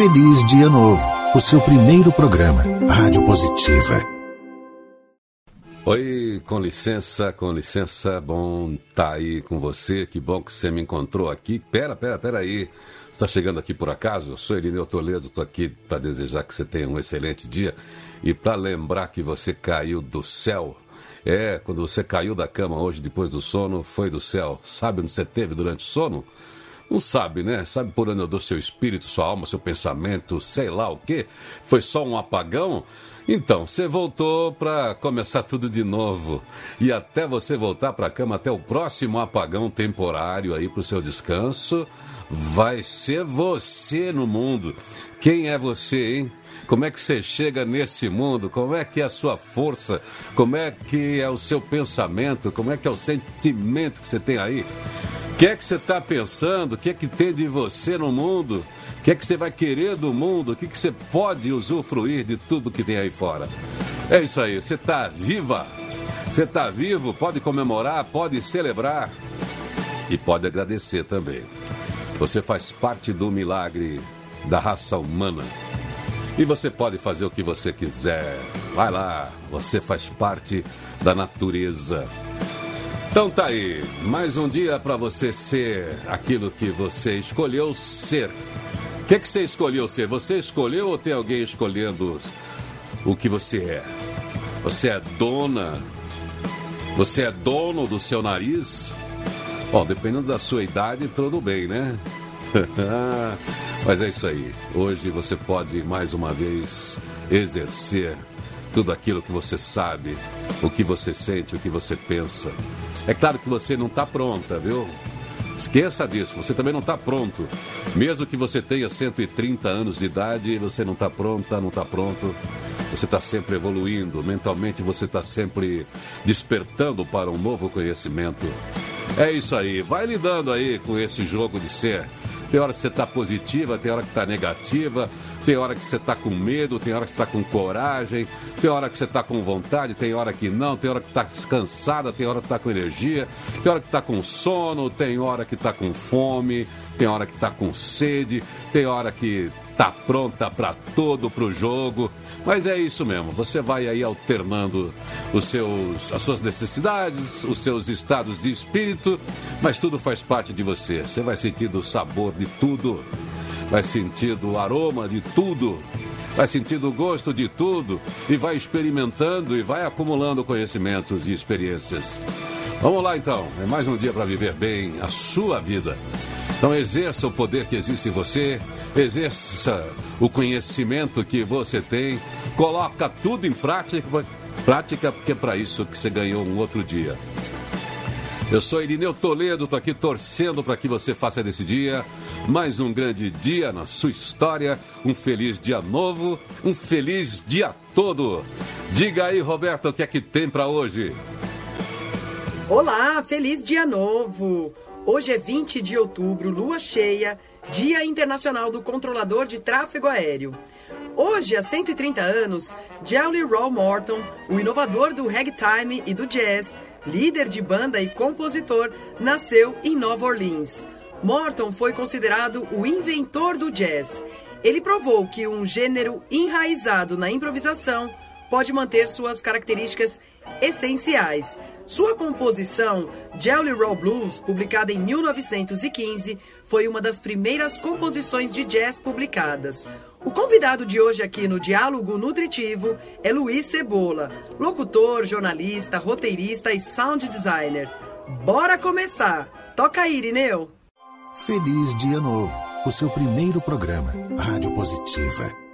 Feliz Dia Novo, o seu primeiro programa, Rádio Positiva. Oi, com licença, com licença, bom tá aí com você, que bom que você me encontrou aqui. Pera, pera, pera aí, está chegando aqui por acaso? Eu sou Irineu Toledo, estou aqui para desejar que você tenha um excelente dia e para lembrar que você caiu do céu. É, quando você caiu da cama hoje depois do sono, foi do céu. Sabe onde você teve durante o sono? Não sabe, né? Sabe por onde andou seu espírito, sua alma, seu pensamento, sei lá o quê? Foi só um apagão? Então, você voltou para começar tudo de novo. E até você voltar para a cama, até o próximo apagão temporário aí para o seu descanso, vai ser você no mundo. Quem é você, hein? Como é que você chega nesse mundo? Como é que é a sua força? Como é que é o seu pensamento? Como é que é o sentimento que você tem aí? Que é que você está pensando? O que é que tem de você no mundo? O que é que você vai querer do mundo? O que, é que você pode usufruir de tudo que tem aí fora? É isso aí, você está viva, você está vivo, pode comemorar, pode celebrar e pode agradecer também. Você faz parte do milagre da raça humana. E você pode fazer o que você quiser. Vai lá, você faz parte da natureza. Então tá aí, mais um dia para você ser aquilo que você escolheu ser. O que, que você escolheu ser? Você escolheu ou tem alguém escolhendo o que você é? Você é dona? Você é dono do seu nariz? Bom, dependendo da sua idade, tudo bem, né? Mas é isso aí. Hoje você pode mais uma vez exercer tudo aquilo que você sabe, o que você sente, o que você pensa. É claro que você não está pronta, viu? Esqueça disso, você também não está pronto. Mesmo que você tenha 130 anos de idade, você não está pronta, não está pronto. Você está sempre evoluindo, mentalmente você está sempre despertando para um novo conhecimento. É isso aí, vai lidando aí com esse jogo de ser. Tem hora que você está positiva, tem hora que está negativa, tem hora que você está com medo, tem hora que você está com coragem, tem hora que você está com vontade, tem hora que não, tem hora que está descansada, tem hora que está com energia, tem hora que está com sono, tem hora que está com fome, tem hora que está com sede, tem hora que está pronta para todo para o jogo. Mas é isso mesmo, você vai aí alternando os seus, as suas necessidades, os seus estados de espírito, mas tudo faz parte de você. Você vai sentindo o sabor de tudo vai sentindo o aroma de tudo, vai sentindo o gosto de tudo e vai experimentando e vai acumulando conhecimentos e experiências. Vamos lá então, é mais um dia para viver bem a sua vida. Então exerça o poder que existe em você, exerça o conhecimento que você tem, coloca tudo em prática, prática porque é para isso que você ganhou um outro dia. Eu sou Irineu Toledo, estou aqui torcendo para que você faça desse dia mais um grande dia na sua história, um feliz dia novo, um feliz dia todo. Diga aí, Roberto, o que é que tem para hoje? Olá, feliz dia novo. Hoje é 20 de outubro, lua cheia, Dia Internacional do Controlador de Tráfego Aéreo. Hoje, há 130 anos, Jelly Roll Morton, o inovador do ragtime e do jazz, líder de banda e compositor, nasceu em Nova Orleans. Morton foi considerado o inventor do jazz. Ele provou que um gênero enraizado na improvisação pode manter suas características essenciais. Sua composição, Jelly Roll Blues, publicada em 1915, foi uma das primeiras composições de jazz publicadas. O convidado de hoje aqui no Diálogo Nutritivo é Luiz Cebola, locutor, jornalista, roteirista e sound designer. Bora começar! Toca aí, Irineu! Feliz Dia Novo, o seu primeiro programa, Rádio Positiva.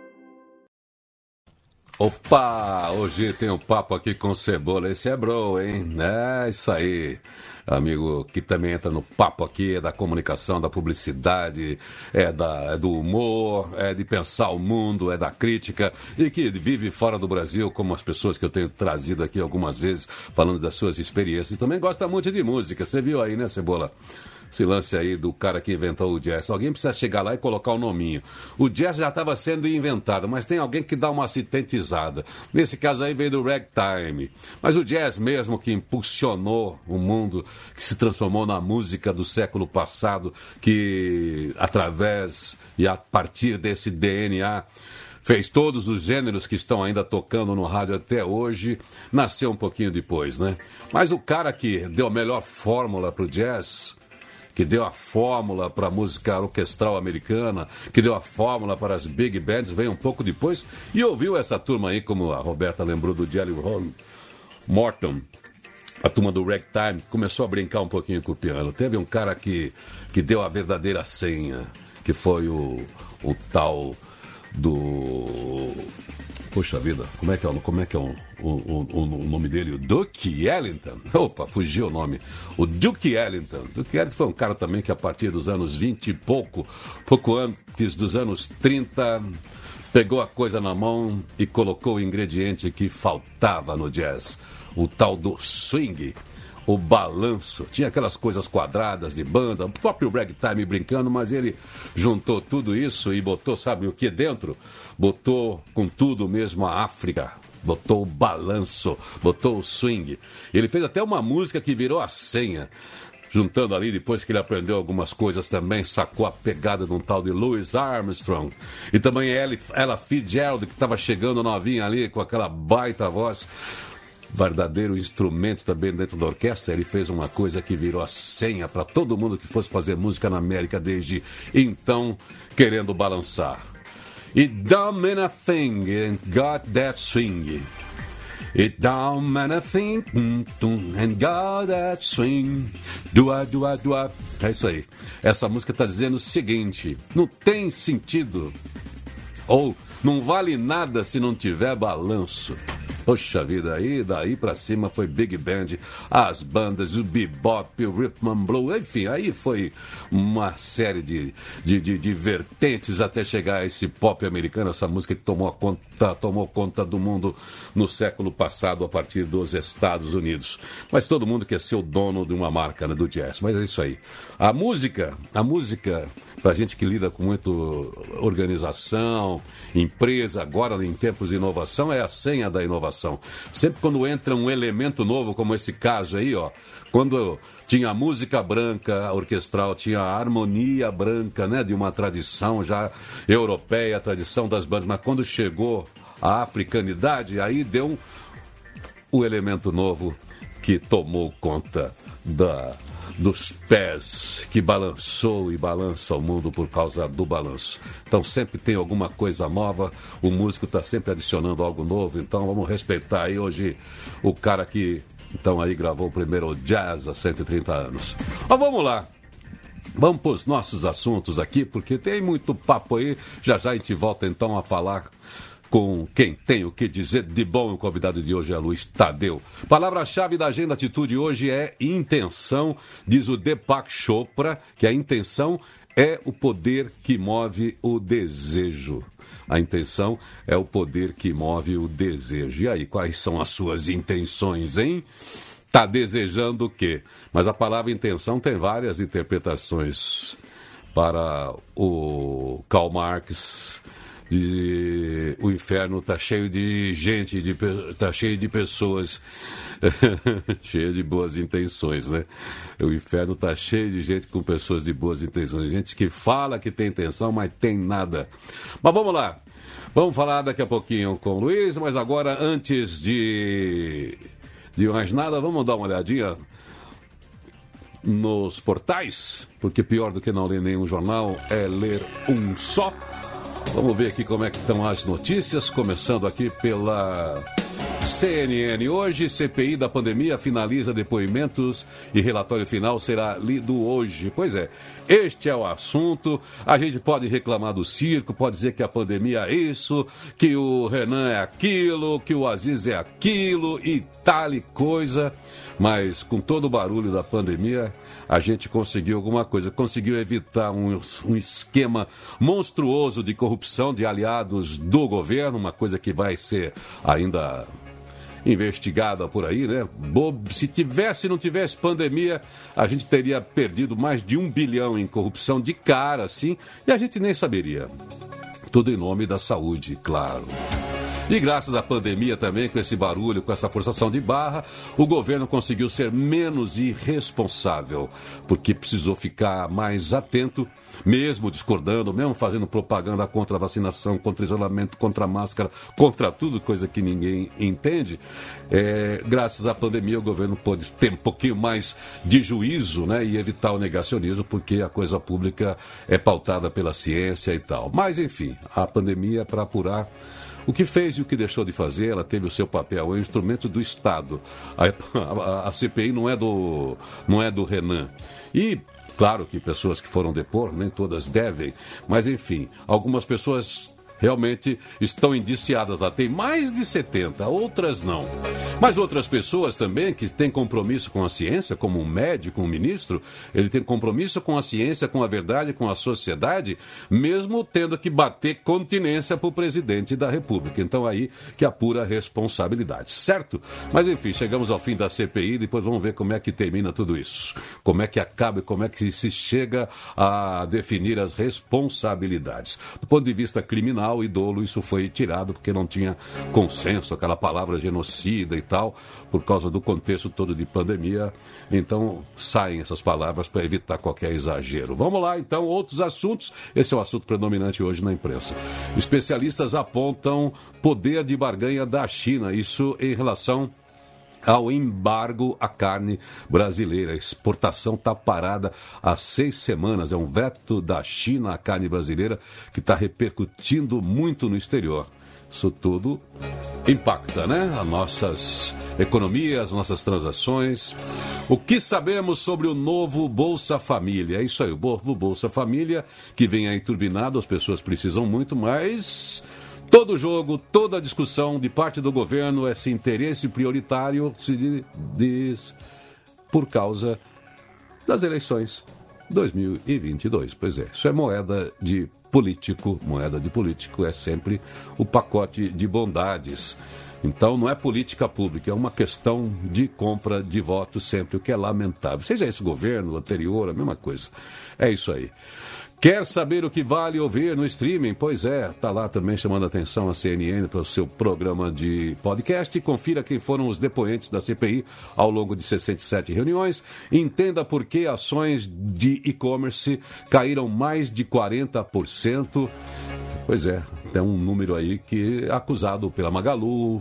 Opa, hoje tem um papo aqui com Cebola, esse é bro, hein? É isso aí amigo que também entra no papo aqui, é da comunicação, da publicidade, é, da, é do humor, é de pensar o mundo, é da crítica e que vive fora do Brasil, como as pessoas que eu tenho trazido aqui algumas vezes, falando das suas experiências. E também gosta muito de música, você viu aí, né, Cebola? Esse lance aí do cara que inventou o jazz. Alguém precisa chegar lá e colocar o nominho. O jazz já estava sendo inventado, mas tem alguém que dá uma assistentizada. Nesse caso aí veio do ragtime. Mas o jazz mesmo que impulsionou o mundo, que se transformou na música do século passado, que através e a partir desse DNA fez todos os gêneros que estão ainda tocando no rádio até hoje, nasceu um pouquinho depois, né? Mas o cara que deu a melhor fórmula para o jazz, que deu a fórmula para a música orquestral americana, que deu a fórmula para as big bands, veio um pouco depois e ouviu essa turma aí, como a Roberta lembrou do Jelly Roll Morton, a turma do ragtime, começou a brincar um pouquinho com o piano. Teve um cara que, que deu a verdadeira senha, que foi o, o tal do. Poxa vida, como é que é, como é, que é o, o, o, o nome dele? O Duke Ellington. Opa, fugiu o nome. O Duke Ellington. Duke Ellington foi um cara também que a partir dos anos 20 e pouco, pouco antes dos anos 30, pegou a coisa na mão e colocou o ingrediente que faltava no jazz. O tal do swing o balanço. Tinha aquelas coisas quadradas de banda, o próprio ragtime brincando, mas ele juntou tudo isso e botou, sabe o que dentro? Botou com tudo mesmo a África. Botou o balanço, botou o swing. Ele fez até uma música que virou a senha juntando ali, depois que ele aprendeu algumas coisas também, sacou a pegada de um tal de Louis Armstrong. E também ela Fitzgerald, que estava chegando novinha ali, com aquela baita voz verdadeiro instrumento também dentro da orquestra. Ele fez uma coisa que virou a senha para todo mundo que fosse fazer música na América desde então, querendo balançar. It don't mean a thing, and got that swing. It don't mean a thing, and got that swing. Dua, dua, dua. É isso aí. Essa música está dizendo o seguinte: não tem sentido. Ou não vale nada se não tiver balanço. Poxa vida, aí daí pra cima foi Big Band, as bandas, o bebop, o rhythm and blues, enfim, aí foi uma série de, de, de, de, vertentes até chegar a esse pop americano, essa música que tomou conta, tomou conta do mundo no século passado a partir dos Estados Unidos. Mas todo mundo quer ser o dono de uma marca né, do jazz, mas é isso aí. A música, a música, pra gente que lida com muito organização, empresa, agora em tempos de inovação, é a senha da inovação. Sempre quando entra um elemento novo, como esse caso aí, ó, quando tinha música branca orquestral, tinha a harmonia branca, né, de uma tradição já europeia, a tradição das bandas, mas quando chegou a africanidade, aí deu um, o elemento novo que tomou conta da dos pés que balançou e balança o mundo por causa do balanço. Então sempre tem alguma coisa nova, o músico está sempre adicionando algo novo, então vamos respeitar aí hoje o cara que então aí gravou o primeiro jazz há 130 anos. Mas vamos lá. Vamos para os nossos assuntos aqui, porque tem muito papo aí. Já já a gente volta então a falar com quem tem o que dizer de bom. O convidado de hoje é Luiz Tadeu. Palavra-chave da Agenda Atitude hoje é intenção, diz o Deepak Chopra, que a intenção é o poder que move o desejo. A intenção é o poder que move o desejo. E aí, quais são as suas intenções, hein? Tá desejando o quê? Mas a palavra intenção tem várias interpretações. Para o Karl Marx, de, o inferno está cheio de gente, de, tá cheio de pessoas, cheio de boas intenções, né? O inferno está cheio de gente com pessoas de boas intenções, gente que fala que tem intenção, mas tem nada. Mas vamos lá. Vamos falar daqui a pouquinho com o Luiz, mas agora, antes de, de mais nada, vamos dar uma olhadinha nos portais, porque pior do que não ler nenhum jornal é ler um só. Vamos ver aqui como é que estão as notícias, começando aqui pela CNN. Hoje, CPI da pandemia finaliza depoimentos e relatório final será lido hoje. Pois é, este é o assunto. A gente pode reclamar do circo, pode dizer que a pandemia é isso, que o Renan é aquilo, que o Aziz é aquilo e tal e coisa. Mas com todo o barulho da pandemia, a gente conseguiu alguma coisa. Conseguiu evitar um, um esquema monstruoso de corrupção de aliados do governo, uma coisa que vai ser ainda investigada por aí, né? Se tivesse, não tivesse pandemia, a gente teria perdido mais de um bilhão em corrupção de cara, assim, e a gente nem saberia. Tudo em nome da saúde, claro. E graças à pandemia também, com esse barulho, com essa forçação de barra, o governo conseguiu ser menos irresponsável, porque precisou ficar mais atento, mesmo discordando, mesmo fazendo propaganda contra a vacinação, contra o isolamento, contra a máscara, contra tudo, coisa que ninguém entende. É, graças à pandemia, o governo pôde ter um pouquinho mais de juízo né, e evitar o negacionismo, porque a coisa pública é pautada pela ciência e tal. Mas, enfim, a pandemia para apurar o que fez e o que deixou de fazer, ela teve o seu papel, é um instrumento do Estado. A, a, a CPI não é do, não é do Renan. E Claro que pessoas que foram depor, nem todas devem, mas enfim, algumas pessoas realmente estão indiciadas lá. Tem mais de 70, outras não. Mas outras pessoas também que têm compromisso com a ciência, como um médico, um ministro, ele tem compromisso com a ciência, com a verdade, com a sociedade, mesmo tendo que bater continência para o presidente da República. Então aí que apura a responsabilidade, certo? Mas enfim, chegamos ao fim da CPI, depois vamos ver como é que termina tudo isso. Como é que acaba e como é que se chega a definir as responsabilidades. Do ponto de vista criminal, penal e dolo, isso foi tirado porque não tinha consenso, aquela palavra genocida e tal, por causa do contexto todo de pandemia. Então saem essas palavras para evitar qualquer exagero. Vamos lá, então, outros assuntos. Esse é o assunto predominante hoje na imprensa. Especialistas apontam poder de barganha da China, isso em relação ao embargo à carne brasileira. A exportação está parada há seis semanas. É um veto da China à carne brasileira que está repercutindo muito no exterior. Isso tudo impacta, né? As nossas economias, as nossas transações. O que sabemos sobre o novo Bolsa Família? É isso aí, o novo Bolsa Família, que vem aí turbinado, as pessoas precisam muito, mas Todo jogo, toda discussão de parte do governo, esse interesse prioritário se diz por causa das eleições 2022. Pois é, isso é moeda de político, moeda de político é sempre o pacote de bondades. Então não é política pública, é uma questão de compra de votos sempre, o que é lamentável. Seja esse governo anterior, a mesma coisa. É isso aí. Quer saber o que vale ouvir no streaming? Pois é, tá lá também chamando a atenção a CNN para o seu programa de podcast. Confira quem foram os depoentes da CPI ao longo de 67 reuniões. Entenda por que ações de e-commerce caíram mais de 40%. Pois é, tem um número aí que é acusado pela Magalu,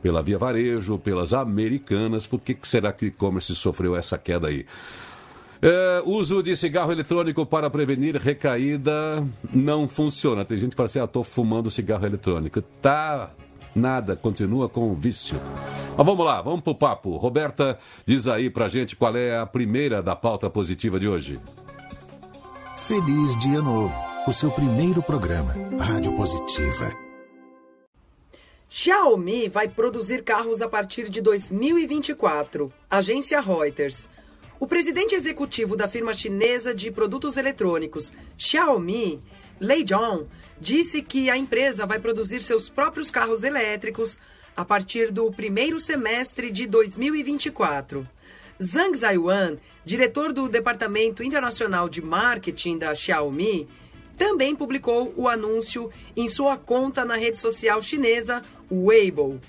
pela Via Varejo, pelas americanas. Por que, que será que o e-commerce sofreu essa queda aí? É, uso de cigarro eletrônico para prevenir recaída não funciona. Tem gente que fala assim, ah, estou fumando cigarro eletrônico. Tá nada, continua com o vício. Mas vamos lá, vamos pro papo. Roberta, diz aí pra gente qual é a primeira da pauta positiva de hoje. Feliz Dia Novo, o seu primeiro programa, Rádio Positiva. Xiaomi vai produzir carros a partir de 2024. Agência Reuters. O presidente executivo da firma chinesa de produtos eletrônicos Xiaomi, Lei Zhong, disse que a empresa vai produzir seus próprios carros elétricos a partir do primeiro semestre de 2024. Zhang Zaiwan, diretor do Departamento Internacional de Marketing da Xiaomi, também publicou o anúncio em sua conta na rede social chinesa Weibo.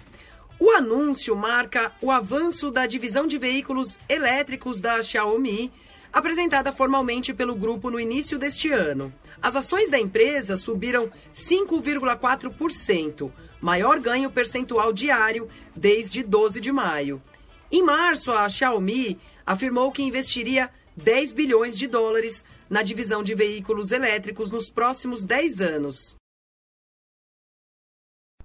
O anúncio marca o avanço da divisão de veículos elétricos da Xiaomi, apresentada formalmente pelo grupo no início deste ano. As ações da empresa subiram 5,4%, maior ganho percentual diário desde 12 de maio. Em março, a Xiaomi afirmou que investiria 10 bilhões de dólares na divisão de veículos elétricos nos próximos 10 anos.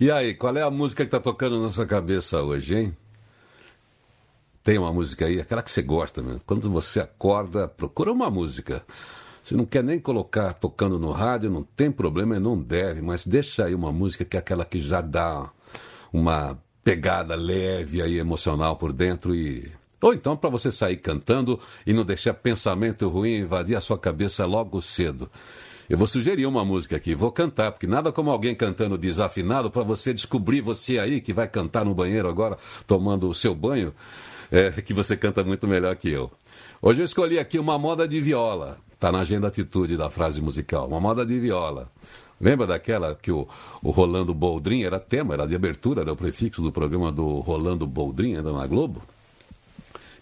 E aí, qual é a música que tá tocando na sua cabeça hoje, hein? Tem uma música aí, aquela que você gosta mesmo. Quando você acorda, procura uma música. Se não quer nem colocar tocando no rádio, não tem problema, não deve, mas deixa aí uma música que é aquela que já dá uma pegada leve aí emocional por dentro e ou então para você sair cantando e não deixar pensamento ruim invadir a sua cabeça logo cedo. Eu vou sugerir uma música aqui, vou cantar, porque nada como alguém cantando desafinado para você descobrir você aí que vai cantar no banheiro agora, tomando o seu banho, é, que você canta muito melhor que eu. Hoje eu escolhi aqui uma moda de viola, está na agenda atitude da frase musical, uma moda de viola. Lembra daquela que o, o Rolando Boldrin era tema, era de abertura, era o prefixo do programa do Rolando Boldrin, ainda na Globo?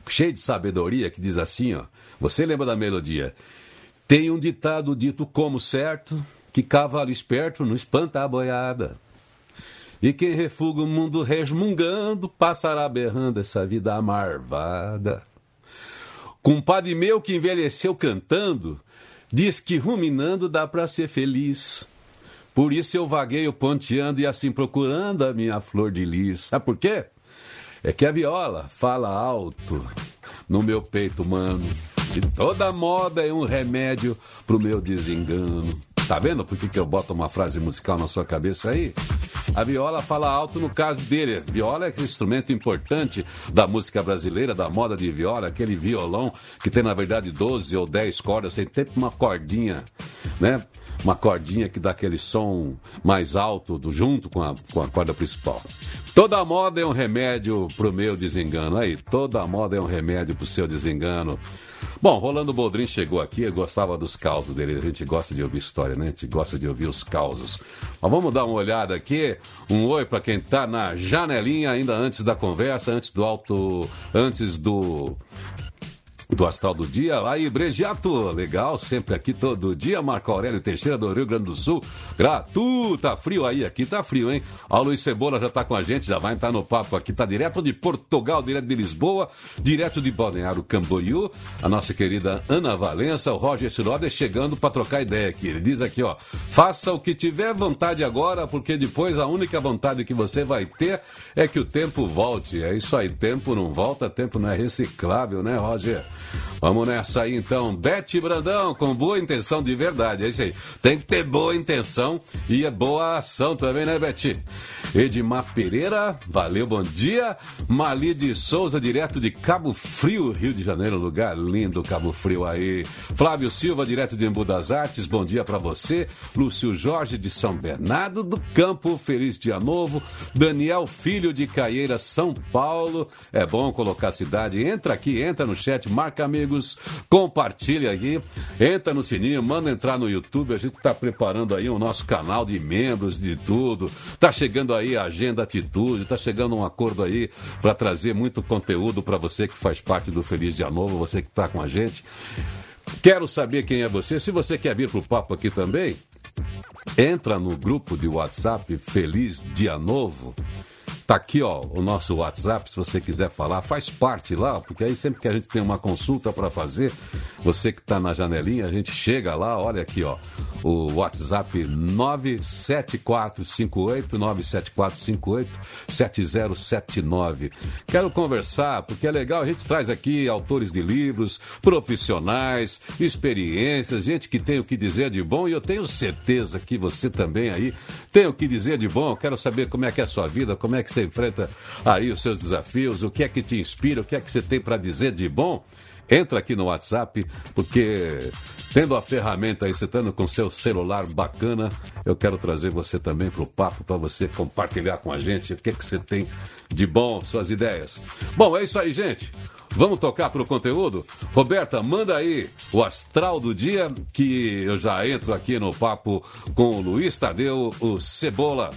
Cheio de sabedoria, que diz assim, ó. Você lembra da melodia? Tem um ditado dito como certo, que cavalo esperto não espanta a boiada. E quem refuga o mundo resmungando, passará berrando essa vida amarvada. Compadre meu que envelheceu cantando, diz que ruminando dá para ser feliz. Por isso eu vagueio ponteando e assim procurando a minha flor de lis. Sabe por quê? É que a viola fala alto no meu peito humano. E toda moda é um remédio pro meu desengano. Tá vendo por que, que eu boto uma frase musical na sua cabeça aí? A viola fala alto no caso dele. Viola é aquele instrumento importante da música brasileira, da moda de viola, aquele violão que tem na verdade 12 ou 10 cordas, tem sempre uma cordinha, né? Uma cordinha que dá aquele som mais alto do, junto com a, com a corda principal. Toda moda é um remédio pro meu desengano. Aí, toda moda é um remédio pro seu desengano. Bom, Rolando Boldrin chegou aqui, eu gostava dos causos dele. A gente gosta de ouvir história, né? A gente gosta de ouvir os causos. Mas vamos dar uma olhada aqui. Um oi para quem tá na janelinha ainda antes da conversa, antes do alto, antes do do Astral do Dia, lá em Brejato. Legal, sempre aqui todo dia. Marco Aurélio Teixeira do Rio Grande do Sul. Gratu, tá frio aí, aqui tá frio, hein? A Luiz Cebola já tá com a gente, já vai entrar no papo aqui. Tá direto de Portugal, direto de Lisboa, direto de Balneário Camboriú. A nossa querida Ana Valença, o Roger Schroeder chegando para trocar ideia aqui. Ele diz aqui, ó, faça o que tiver vontade agora, porque depois a única vontade que você vai ter é que o tempo volte. É isso aí, tempo não volta, tempo não é reciclável, né, Roger? Vamos nessa aí então. Bete Brandão, com boa intenção de verdade. É isso aí. Tem que ter boa intenção e é boa ação também, né, Bete? Edmar Pereira, valeu, bom dia. Mali de Souza, direto de Cabo Frio, Rio de Janeiro, lugar lindo, Cabo Frio aí. Flávio Silva, direto de Embu das Artes, bom dia para você. Lúcio Jorge de São Bernardo do Campo, feliz dia novo. Daniel Filho de Caieira, São Paulo. É bom colocar a cidade. Entra aqui, entra no chat, marca amigos, compartilha aqui, entra no sininho, manda entrar no YouTube. A gente está preparando aí o nosso canal de membros, de tudo. Tá chegando aí a Agenda Atitude, tá chegando um acordo aí para trazer muito conteúdo para você que faz parte do Feliz Dia Novo, você que está com a gente. Quero saber quem é você. Se você quer vir pro papo aqui também, entra no grupo de WhatsApp Feliz Dia Novo. Tá aqui, ó, o nosso WhatsApp, se você quiser falar, faz parte lá, porque aí sempre que a gente tem uma consulta para fazer, você que está na janelinha, a gente chega lá, olha aqui, ó, o WhatsApp 97458 97458 7079. Quero conversar, porque é legal, a gente traz aqui autores de livros, profissionais, experiências, gente que tem o que dizer de bom, e eu tenho certeza que você também aí tem o que dizer de bom. Eu quero saber como é que é a sua vida, como é que você enfrenta aí os seus desafios, o que é que te inspira, o que é que você tem para dizer de bom. Entra aqui no WhatsApp, porque tendo a ferramenta aí, você estando com seu celular bacana, eu quero trazer você também para o papo, para você compartilhar com a gente o que, é que você tem de bom, suas ideias. Bom, é isso aí, gente. Vamos tocar para o conteúdo? Roberta, manda aí o astral do dia, que eu já entro aqui no papo com o Luiz Tadeu, o Cebola.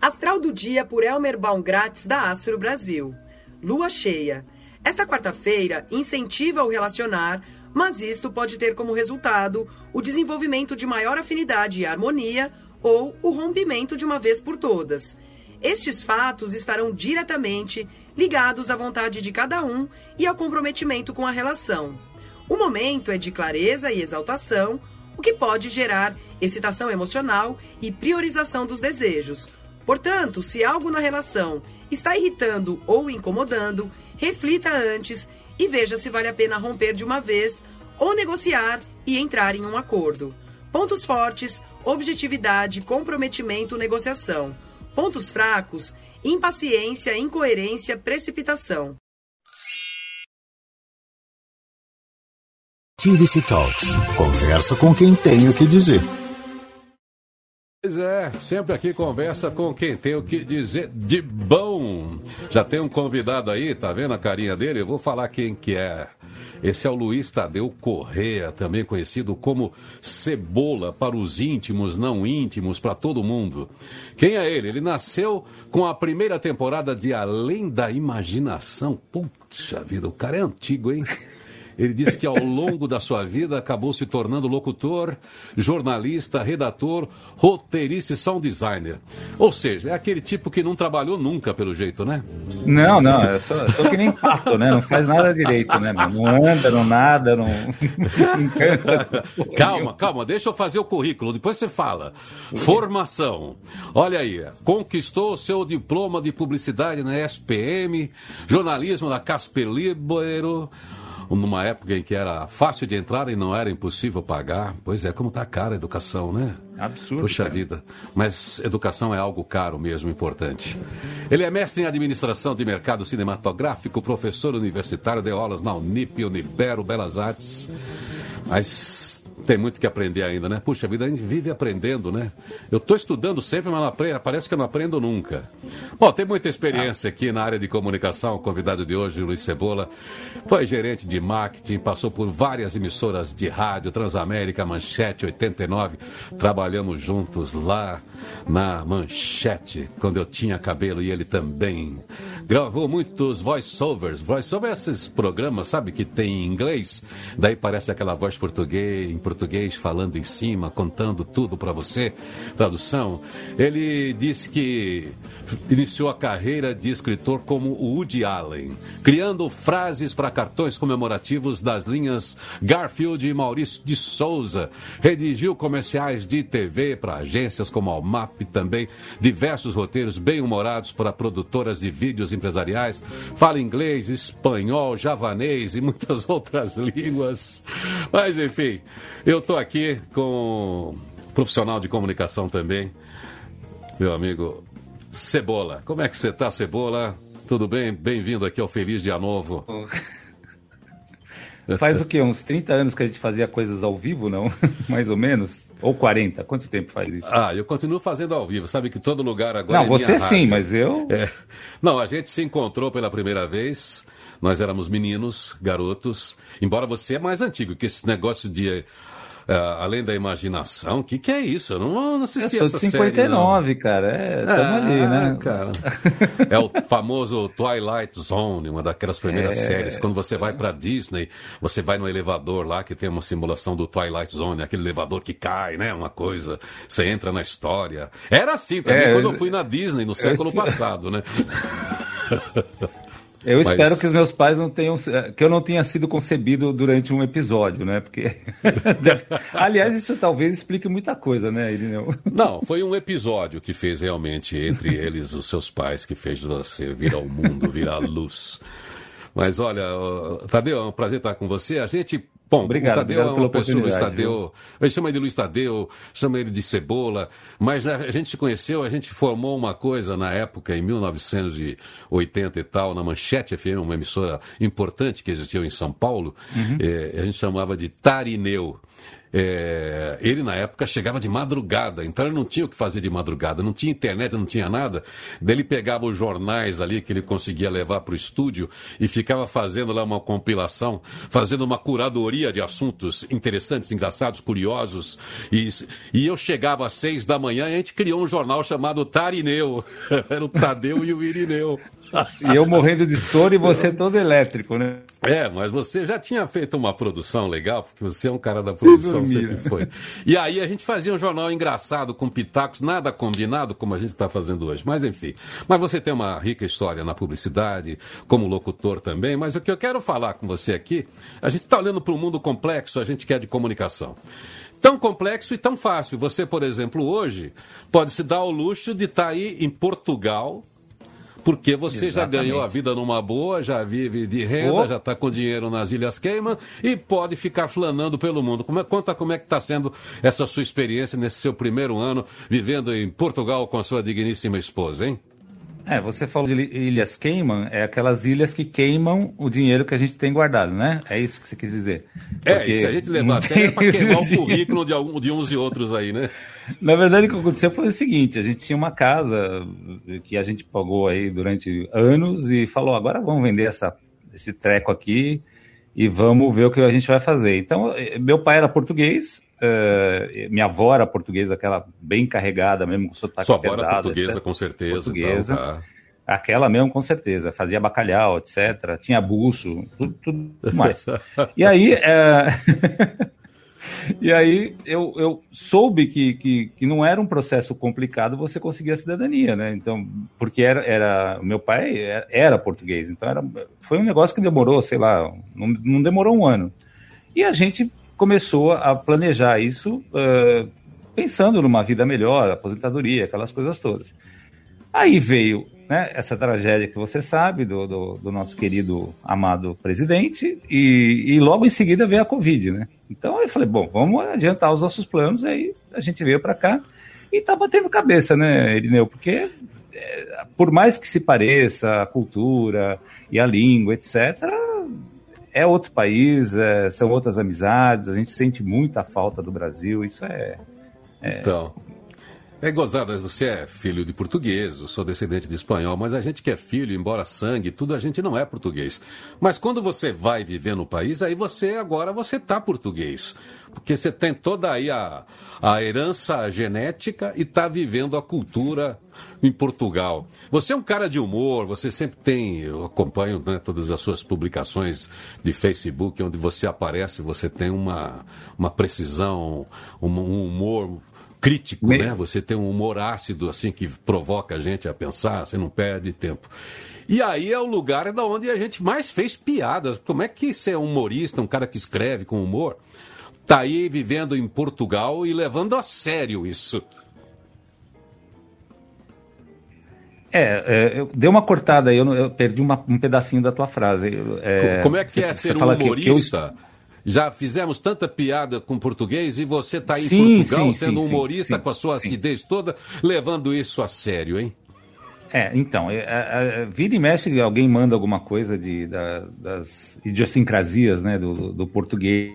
Astral do dia por Elmer Baumgratz, da Astro Brasil. Lua cheia. Esta quarta-feira incentiva o relacionar, mas isto pode ter como resultado o desenvolvimento de maior afinidade e harmonia ou o rompimento de uma vez por todas. Estes fatos estarão diretamente ligados à vontade de cada um e ao comprometimento com a relação. O momento é de clareza e exaltação, o que pode gerar excitação emocional e priorização dos desejos. Portanto, se algo na relação está irritando ou incomodando, reflita antes e veja se vale a pena romper de uma vez ou negociar e entrar em um acordo. Pontos fortes: objetividade, comprometimento, negociação. Pontos fracos: impaciência, incoerência, precipitação. TVC Talks. Conversa com quem tem o que dizer. Pois é, sempre aqui conversa com quem tem o que dizer de bom. Já tem um convidado aí, tá vendo a carinha dele? Eu vou falar quem que é. Esse é o Luiz Tadeu Correa, também conhecido como Cebola para os íntimos, não íntimos, para todo mundo. Quem é ele? Ele nasceu com a primeira temporada de Além da Imaginação. Puxa vida, o cara é antigo, hein? Ele disse que ao longo da sua vida acabou se tornando locutor, jornalista, redator, roteirista e sound designer. Ou seja, é aquele tipo que não trabalhou nunca, pelo jeito, né? Não, não, eu sou, sou que nem pato, né? Não faz nada direito, né? Não anda, não nada, não. calma, calma, deixa eu fazer o currículo, depois você fala. Formação. Olha aí, conquistou seu diploma de publicidade na SPM, jornalismo da Casper Libero numa época em que era fácil de entrar e não era impossível pagar. Pois é, como está cara a educação, né? Absurdo. Puxa cara. vida. Mas educação é algo caro mesmo, importante. Ele é mestre em administração de mercado cinematográfico, professor universitário, deu aulas na Unip, Unibero, Belas Artes. Mas tem muito que aprender ainda, né? Puxa vida, a gente vive aprendendo, né? Eu estou estudando sempre, mas não aprendo, parece que eu não aprendo nunca. Bom, tem muita experiência aqui na área de comunicação. O convidado de hoje, Luiz Cebola, foi gerente de marketing, passou por várias emissoras de rádio, Transamérica, Manchete 89. Trabalhamos juntos lá na Manchete, quando eu tinha cabelo e ele também. Gravou muitos voiceovers. Voiceover é esses programas, sabe, que tem em inglês, daí parece aquela voz português, em português falando em cima, contando tudo para você. Tradução. Ele disse que iniciou a carreira de escritor como Woody Allen, criando frases para cartões comemorativos das linhas Garfield e Maurício de Souza. Redigiu comerciais de TV para agências como a MAP também, diversos roteiros bem-humorados para produtoras de vídeos empresariais, fala inglês, espanhol, javanês e muitas outras línguas. Mas enfim, eu estou aqui com um profissional de comunicação também, meu amigo Cebola. Como é que você está, Cebola? Tudo bem? Bem-vindo aqui ao Feliz Dia Novo. Faz o quê? Uns 30 anos que a gente fazia coisas ao vivo, não? Mais ou menos? Ou 40? Quanto tempo faz isso? Ah, eu continuo fazendo ao vivo. Sabe que todo lugar agora Não, é você sim, mas eu. É. Não, a gente se encontrou pela primeira vez. Nós éramos meninos, garotos. Embora você é mais antigo, que esse negócio de. Eh, além da imaginação, o que, que é isso? Eu não, não Eu assisti sou essa de série. 59, cara. É, tamo Ah, ali, né? cara. É o famoso Twilight Zone, uma daquelas primeiras É. séries. Quando você vai pra Disney, você vai no elevador lá que tem uma simulação do Twilight Zone, aquele elevador que cai, né? Uma coisa. Você entra na história. Era assim também É, quando eu- eu fui na Disney no século passado, né? Eu Mas- espero que os meus pais não tenham. que eu não tenha sido concebido durante um episódio, né? Porque. Aliás, isso talvez explique muita coisa, né, Irineu? Não, foi um episódio que fez realmente entre eles os seus pais, que fez você vir ao mundo, vir à luz. Mas olha, Tadeu, é um prazer estar com você. A gente. Bom, Obrigado, o Tadeu obrigado é uma pessoa, oportunidade, Tadeu. A gente chama ele de Luiz Tadeu, chama ele de Cebola, mas a gente se conheceu, a gente formou uma coisa na época, em 1980 e tal, na Manchete FM, uma emissora importante que existiu em São Paulo, Uhum. eh, a gente chamava de Tarineu. É, ele na época chegava de madrugada, então ele não tinha o que fazer de madrugada, não tinha internet, não tinha nada. Daí ele pegava os jornais ali que ele conseguia levar para o estúdio e ficava fazendo lá uma compilação, fazendo uma curadoria de assuntos interessantes, engraçados, curiosos. E, e eu chegava às seis da manhã e a gente criou um jornal chamado Tarineu. Era o Tadeu e o Irineu. E eu morrendo de sono e você todo elétrico, né? É, mas você já tinha feito uma produção legal, porque você é um cara da produção, sempre foi. E aí a gente fazia um jornal engraçado, com pitacos, nada combinado, como a gente está fazendo hoje. Mas enfim. Mas você tem uma rica história na publicidade, como locutor também. Mas o que eu quero falar com você aqui, a gente está olhando para um mundo complexo, a gente quer de comunicação. tão complexo e tão fácil. Você, por exemplo, hoje pode se dar ao luxo de estar tá aí em Portugal, porque você Exatamente. já ganhou a vida numa boa, já vive de renda, oh. já está com dinheiro nas Ilhas Cayman e pode ficar flanando pelo mundo. Como é, conta como é que está sendo essa sua experiência nesse seu primeiro ano vivendo em Portugal com a sua digníssima esposa, hein? É, você falou de ilhas queimam, é aquelas ilhas que queimam o dinheiro que a gente tem guardado, né? É isso que você quis dizer. Porque... É, e se a gente levar a sério, é para queimar o currículo de, algum, de uns e outros aí, né? Na verdade, o que aconteceu foi o seguinte: a gente tinha uma casa que a gente pagou aí durante anos e falou, agora vamos vender essa, esse treco aqui e vamos ver o que a gente vai fazer. Então, eh, meu pai era português, Uh, minha avó era portuguesa, aquela bem carregada mesmo, com sotaque Sua avó era portuguesa, etc. com certeza. Portuguesa. Então, tá. Aquela mesmo, com certeza. Fazia bacalhau, etc. Tinha buço, tudo, tudo mais. e aí... Uh... e aí eu, eu soube que, que, que, não era um processo complicado você conseguir a cidadania, né? Então, porque era, era meu pai era, era português, então era, foi um negócio que demorou, sei lá, não, não demorou um ano. E a gente começou a planejar isso uh, pensando numa vida melhor, aposentadoria, aquelas coisas todas. Aí veio né, essa tragédia que você sabe do, do, do nosso querido amado presidente e, e, logo em seguida veio a Covid, né? Então eu falei, bom, vamos adiantar os nossos planos, aí a gente veio para cá e tá batendo cabeça, né, Irineu? Porque é, por mais que se pareça a cultura e a língua, etc., é outro país, é, são outras amizades, a gente sente muita falta do Brasil, isso é. é... Então. É gozada, você é filho de português, eu sou descendente de espanhol, mas a gente que é filho, embora sangue, tudo, a gente não é português. Mas quando você vai viver no país, aí você, agora, você tá português. Porque você tem toda aí a, a herança genética e tá vivendo a cultura em Portugal. Você é um cara de humor, você sempre tem, eu acompanho né, todas as suas publicações de Facebook, onde você aparece, você tem uma, uma precisão, um, um humor crítico, Me... né? Você tem um humor ácido, assim, que provoca a gente a pensar, você não perde tempo. E aí é o lugar da onde a gente mais fez piadas. Como é que ser humorista, um cara que escreve com humor, tá aí vivendo em Portugal e levando a sério isso? É, é, eu dei uma cortada aí, eu, eu perdi uma, um pedacinho da tua frase. É, Como é que você, é ser um humorista? Que. Já fizemos tanta piada com português e você está aí sim, em Portugal sim, sendo sim, humorista com a sua acidez toda, levando isso a sério, hein? É, então, é, é, é, vira e mexe, alguém manda alguma coisa de, da, das idiosincrasias né, do, do português.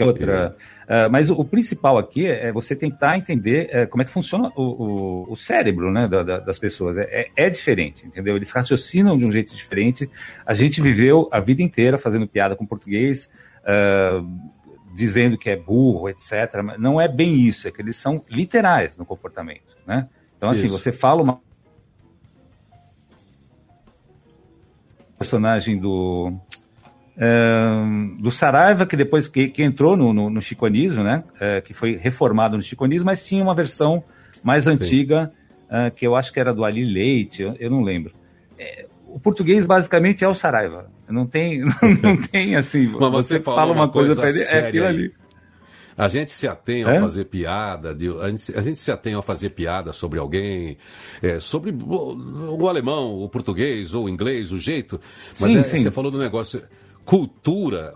Outra, Uh, mas o, o, principal aqui é, é você tentar entender é, como é que funciona o, o, o cérebro né, da, da, das pessoas. É, é, é, diferente, entendeu? Eles raciocinam de um jeito diferente. A gente viveu a vida inteira fazendo piada com português, uh, dizendo que é burro, etc. Mas não é bem isso, é que eles são literais no comportamento. Né? Então, assim, isso. você fala uma personagem do do Saraiva, que depois que, que entrou no, no, no chiconismo, né, é, que foi reformado no chiconismo, mas tinha uma versão mais antiga, uh, que eu acho que era do Ali Leite, eu, eu não lembro. É, o português basicamente é o Saraiva. Não tem, não, não tem assim. Mas você, você fala uma coisa, coisa para ele, é aquilo ali. A gente se atém a fazer piada, de, a, gente, a, gente, se atém a fazer piada sobre alguém, é, sobre o, o, alemão, o português ou o inglês, o jeito. Mas sim, é, sim. você falou do negócio cultura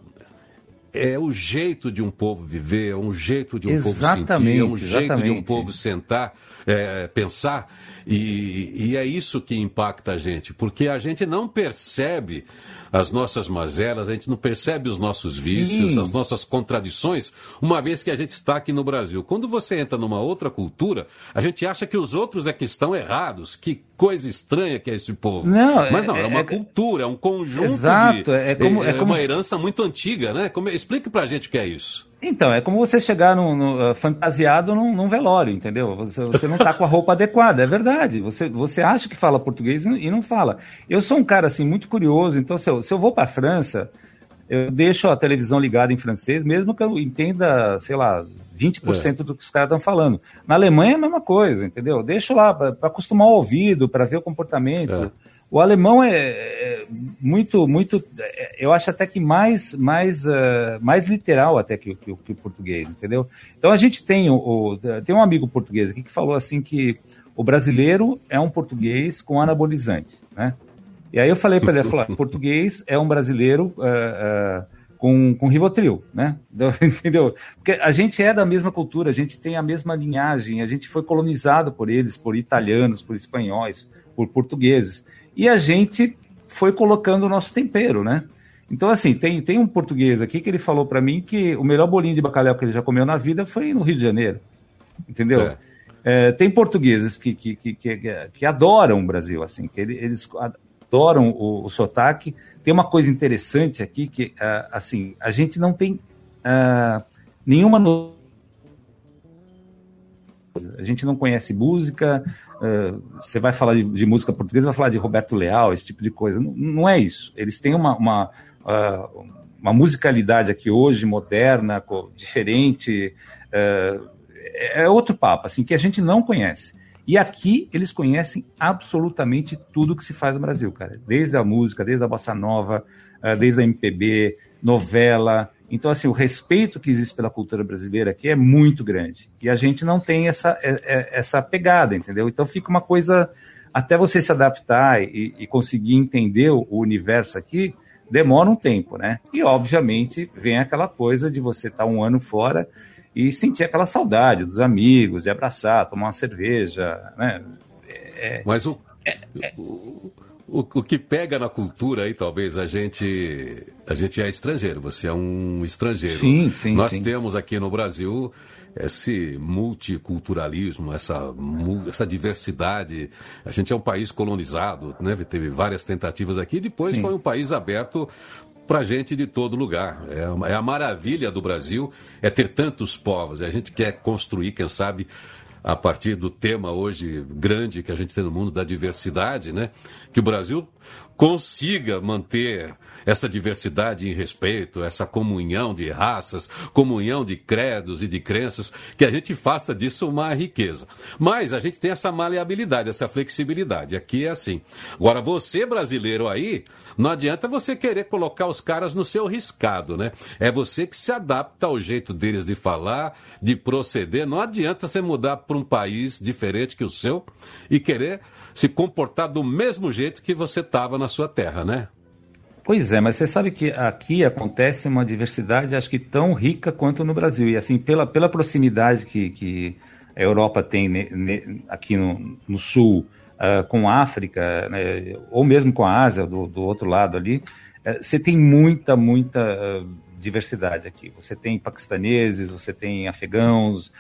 é o jeito de um povo viver, é um jeito de um exatamente, povo sentir, é um jeito exatamente. de um povo sentar, é, pensar. E, e, é isso que impacta a gente, porque a gente não percebe as nossas mazelas, a gente não percebe os nossos vícios, Sim. as nossas contradições, uma vez que a gente está aqui no Brasil. Quando você entra numa outra cultura, a gente acha que os outros é que estão errados, que coisa estranha que é esse povo. Não, Mas não, é, é uma é, cultura, é um conjunto exato, de. É, como, é, é como... uma herança muito antiga, né? Como, explique pra gente o que é isso. Então, é como você chegar no, no, uh, fantasiado num, num, velório, entendeu? Você, você não está com a roupa adequada, é verdade. Você, você acha que fala português e não fala. Eu sou um cara assim muito curioso, então se eu, se eu vou para a França, eu deixo a televisão ligada em francês, mesmo que eu entenda, sei lá, 20% é. do que os caras estão falando. Na Alemanha é a mesma coisa, entendeu? Deixo lá para acostumar o ouvido, para ver o comportamento. É. O alemão é, é muito, muito, é, eu acho até que mais, mais, uh, mais literal até que, que, que, o português, entendeu? Então a gente tem o, o, tem um amigo português aqui que falou assim que o brasileiro é um português com anabolizante, né? E aí eu falei para ele, falou, português é um brasileiro uh, uh, com, com Rivotril, né? Entendeu? Porque a gente é da mesma cultura, a gente tem a mesma linhagem, a gente foi colonizado por eles, por italianos, por espanhóis, por portugueses. E a gente foi colocando o nosso tempero, né? Então, assim, tem, tem um português aqui que ele falou para mim que o melhor bolinho de bacalhau que ele já comeu na vida foi no Rio de Janeiro. Entendeu? É. É, tem portugueses que, que, que, que, que adoram o Brasil, assim, que eles adoram o, o sotaque. Tem uma coisa interessante aqui que, uh, assim, a gente não tem uh, nenhuma a gente não conhece música, uh, você vai falar de, de, música portuguesa, vai falar de Roberto Leal, esse tipo de coisa. Não, não é isso. Eles têm uma, uma, uh, uma musicalidade aqui hoje, moderna, diferente, uh, é outro papo, assim, que a gente não conhece. E aqui eles conhecem absolutamente tudo que se faz no Brasil, cara. Desde a música, desde a bossa nova, desde a MPB, novela, então, assim, o respeito que existe pela cultura brasileira aqui é muito grande. E a gente não tem essa, é, é, essa pegada, entendeu? Então fica uma coisa. Até você se adaptar e, e conseguir entender o universo aqui, demora um tempo, né? E, obviamente, vem aquela coisa de você estar um ano fora e sentir aquela saudade dos amigos, de abraçar, tomar uma cerveja, né? É, Mas o, é, é o, o, o, que pega na cultura aí, talvez a gente a gente é estrangeiro, você é um estrangeiro. Sim, sim. Nós sim. temos aqui no Brasil esse multiculturalismo, essa, essa diversidade. A gente é um país colonizado, né? teve várias tentativas aqui, depois sim. foi um país aberto para gente de todo lugar. É, é a maravilha do Brasil, é ter tantos povos. A gente quer construir, quem sabe, a partir do tema hoje grande que a gente tem no mundo da diversidade, né? Que o Brasil consiga manter essa diversidade em respeito, essa comunhão de raças, comunhão de credos e de crenças, que a gente faça disso uma riqueza. Mas a gente tem essa maleabilidade, essa flexibilidade. Aqui é assim. Agora, você brasileiro aí, não adianta você querer colocar os caras no seu riscado, né? É você que se adapta ao jeito deles de falar, de proceder. Não adianta você mudar para um país diferente que o seu e querer se comportar do mesmo jeito que você estava na sua terra, né? Pois é, mas você sabe que aqui acontece uma diversidade, acho que tão rica quanto no Brasil. E assim, pela, pela proximidade que, que a Europa tem ne, ne, aqui no, no sul uh, com a África, né, ou mesmo com a Ásia, do, do outro lado ali, uh, você tem muita, muita uh, diversidade aqui. Você tem paquistaneses, você tem afegãos,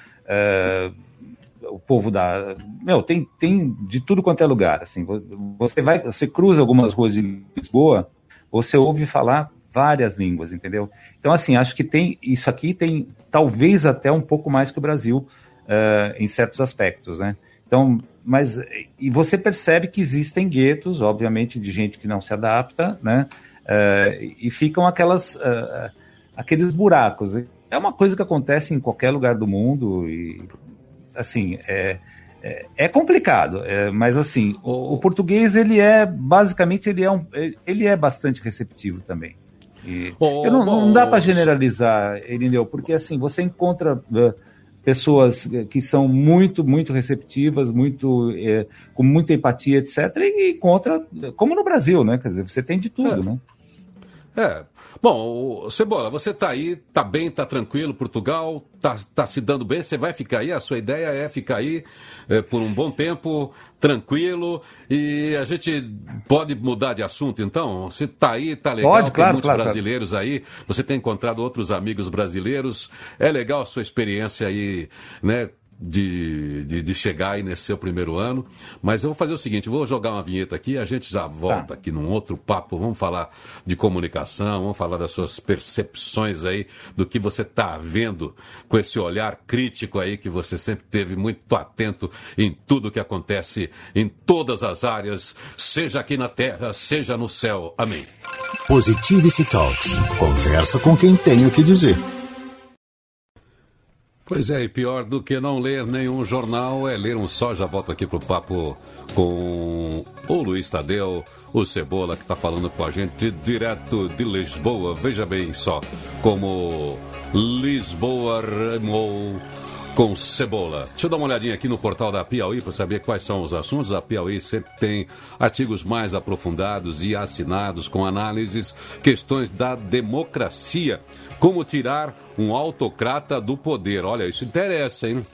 o povo da. Meu, tem, tem de tudo quanto é lugar. Assim, você vai, você cruza algumas ruas de Lisboa você ouve falar várias línguas, entendeu? Então, assim, acho que tem isso aqui tem talvez até um pouco mais que o Brasil uh, em certos aspectos, né? Então, mas e você percebe que existem guetos, obviamente, de gente que não se adapta, né? Uh, e ficam aquelas uh, aqueles buracos. É uma coisa que acontece em qualquer lugar do mundo e assim é é, é complicado, é, mas assim, o, o, português ele é basicamente ele é um, ele é bastante receptivo também. Oh, não, não, dá para generalizar, Irineu, porque assim você encontra uh, pessoas que são muito muito receptivas, muito é, com muita empatia, etc. E encontra como no Brasil, né? Quer dizer, você tem de tudo, é. né? É. Bom, Cebola, você está aí, está bem, está tranquilo, Portugal, está tá se dando bem, você vai ficar aí, a sua ideia é ficar aí é, por um bom tempo, tranquilo, e a gente pode mudar de assunto então? Você está aí, está legal, pode, tem claro, muitos claro, brasileiros claro. aí, você tem encontrado outros amigos brasileiros, é legal a sua experiência aí, né? De, de, de, chegar aí nesse seu primeiro ano. Mas eu vou fazer o seguinte: vou jogar uma vinheta aqui, a gente já volta tá. aqui num outro papo. Vamos falar de comunicação, vamos falar das suas percepções aí, do que você está vendo com esse olhar crítico aí que você sempre teve muito atento em tudo que acontece em todas as áreas, seja aqui na terra, seja no céu. Amém. Positivity Talks. Conversa com quem tem o que dizer. Pois é, e pior do que não ler nenhum jornal é ler um só. Já volto aqui pro papo com o Luiz Tadeu, o Cebola, que está falando com a gente direto de Lisboa. Veja bem só como Lisboa remou com cebola. Deixa eu dar uma olhadinha aqui no portal da Piauí para saber quais são os assuntos. A Piauí sempre tem artigos mais aprofundados e assinados com análises, questões da democracia. Como tirar um autocrata do poder. Olha, isso interessa, hein?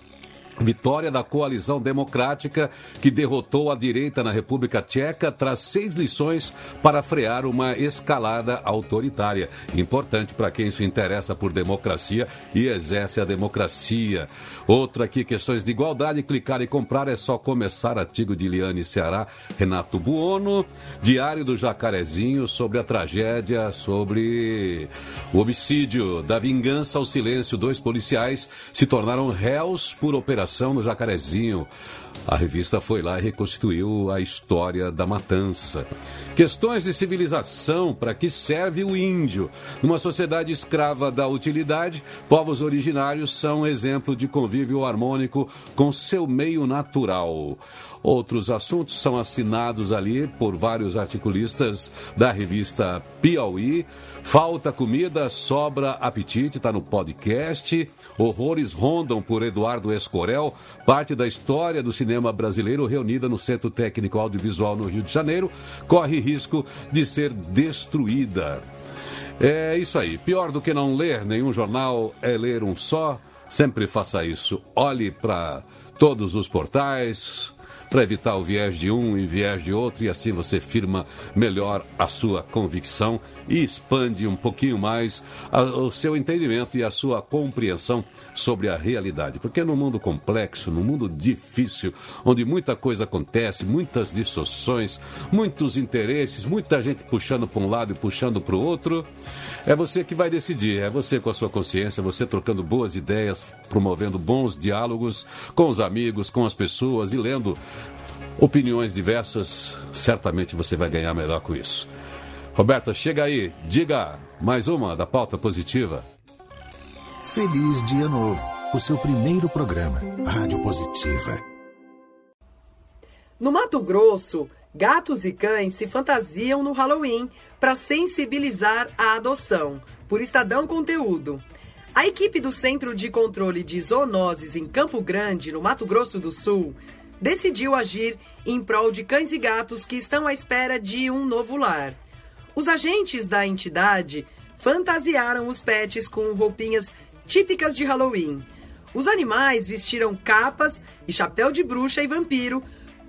Vitória da coalizão democrática que derrotou a direita na República Tcheca traz seis lições para frear uma escalada autoritária. Importante para quem se interessa por democracia e exerce a democracia. Outro aqui, questões de igualdade. Clicar e comprar é só começar. Artigo de Liane Ceará, Renato Buono. Diário do Jacarezinho sobre a tragédia, sobre o homicídio, da vingança ao silêncio. Dois policiais se tornaram réus por operação operação no Jacarezinho. A revista foi lá e reconstituiu a história da matança. Questões de civilização, para que serve o índio? Numa sociedade escrava da utilidade, povos originários são exemplo de convívio harmônico com seu meio natural. Outros assuntos são assinados ali por vários articulistas da revista Piauí. Falta comida, sobra apetite, está no podcast. Horrores rondam por Eduardo Escorel, parte da história do cinema brasileiro reunida no Centro Técnico Audiovisual no Rio de Janeiro, corre risco de ser destruída. É isso aí. Pior do que não ler nenhum jornal é ler um só. Sempre faça isso. Olhe para todos os portais, para evitar o viés de um e viés de outro, e assim você firma melhor a sua convicção e expande um pouquinho mais a, o seu entendimento e a sua compreensão sobre a realidade. Porque no mundo complexo, no mundo difícil, onde muita coisa acontece, muitas distorções, muitos interesses, muita gente puxando para um lado e puxando para o outro, é você que vai decidir, é você com a sua consciência, você trocando boas ideias, promovendo bons diálogos com os amigos, com as pessoas e lendo opiniões diversas, certamente você vai ganhar melhor com isso. Roberta, chega aí, diga mais uma da pauta positiva. Feliz Dia Novo, o seu primeiro programa, Rádio Positiva. No Mato Grosso, gatos e cães se fantasiam no Halloween para sensibilizar a adoção, por Estadão Conteúdo. A equipe do Centro de Controle de Zoonoses em Campo Grande, no Mato Grosso do Sul, decidiu agir em prol de cães e gatos que estão à espera de um novo lar. Os agentes da entidade fantasiaram os pets com roupinhas típicas de Halloween. Os animais vestiram capas e chapéu de bruxa e vampiro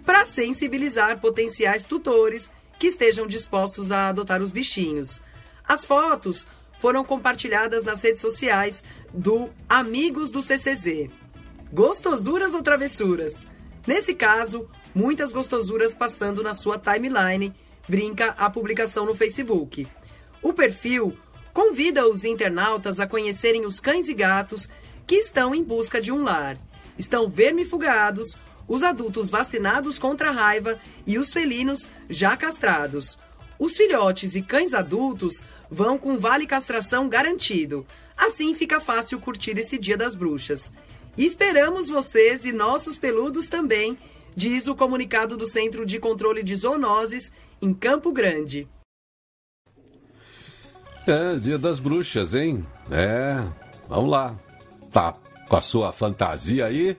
para sensibilizar potenciais tutores que estejam dispostos a adotar os bichinhos. As fotos foram compartilhadas nas redes sociais do Amigos do CCZ. Gostosuras ou travessuras? Nesse caso, muitas gostosuras passando na sua timeline, brinca a publicação no Facebook. O perfil convida os internautas a conhecerem os cães e gatos que estão em busca de um lar. Estão vermifugados, os adultos vacinados contra a raiva e os felinos já castrados. Os filhotes e cães adultos vão com vale castração garantido. Assim fica fácil curtir esse Dia das Bruxas. E esperamos vocês e nossos peludos também, diz o comunicado do Centro de Controle de Zoonoses em Campo Grande. É, dia das bruxas, hein? É, vamos lá. Tá com a sua fantasia aí?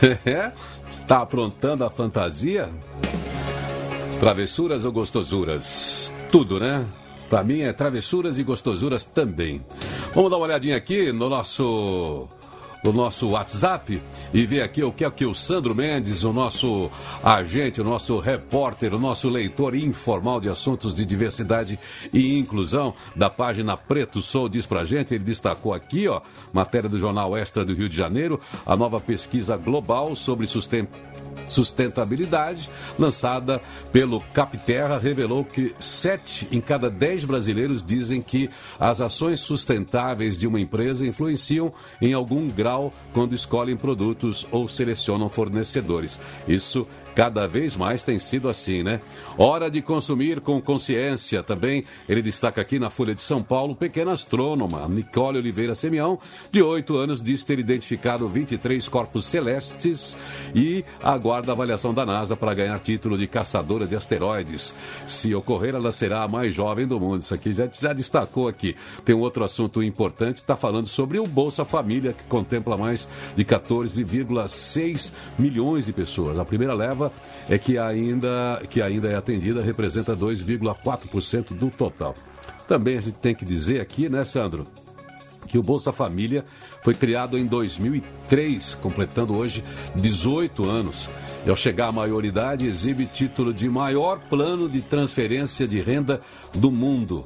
É? tá aprontando a fantasia? Travessuras ou gostosuras? Tudo, né? Pra mim é travessuras e gostosuras também. Vamos dar uma olhadinha aqui no nosso o nosso WhatsApp e ver aqui o que é que o Sandro Mendes, o nosso agente, o nosso repórter, o nosso leitor informal de assuntos de diversidade e inclusão da página Preto Sou diz pra gente. Ele destacou aqui, ó, matéria do Jornal Extra do Rio de Janeiro, a nova pesquisa global sobre sustentabilidade Sustentabilidade, lançada pelo Capterra, revelou que sete em cada dez brasileiros dizem que as ações sustentáveis de uma empresa influenciam em algum grau quando escolhem produtos ou selecionam fornecedores. Isso Cada vez mais tem sido assim, né? Hora de consumir com consciência. Também ele destaca aqui na Folha de São Paulo, pequena astrônoma, Nicole Oliveira Semião, de 8 anos, diz ter identificado 23 corpos celestes e aguarda a avaliação da NASA para ganhar título de caçadora de asteroides. Se ocorrer, ela será a mais jovem do mundo. Isso aqui já, já destacou aqui. Tem um outro assunto importante, está falando sobre o Bolsa Família, que contempla mais de 14,6 milhões de pessoas. A primeira leva é que ainda, que ainda é atendida representa 2,4% do total. Também a gente tem que dizer aqui, né, Sandro? que o Bolsa Família foi criado em 2003, completando hoje 18 anos. E ao chegar à maioridade, exibe título de maior plano de transferência de renda do mundo.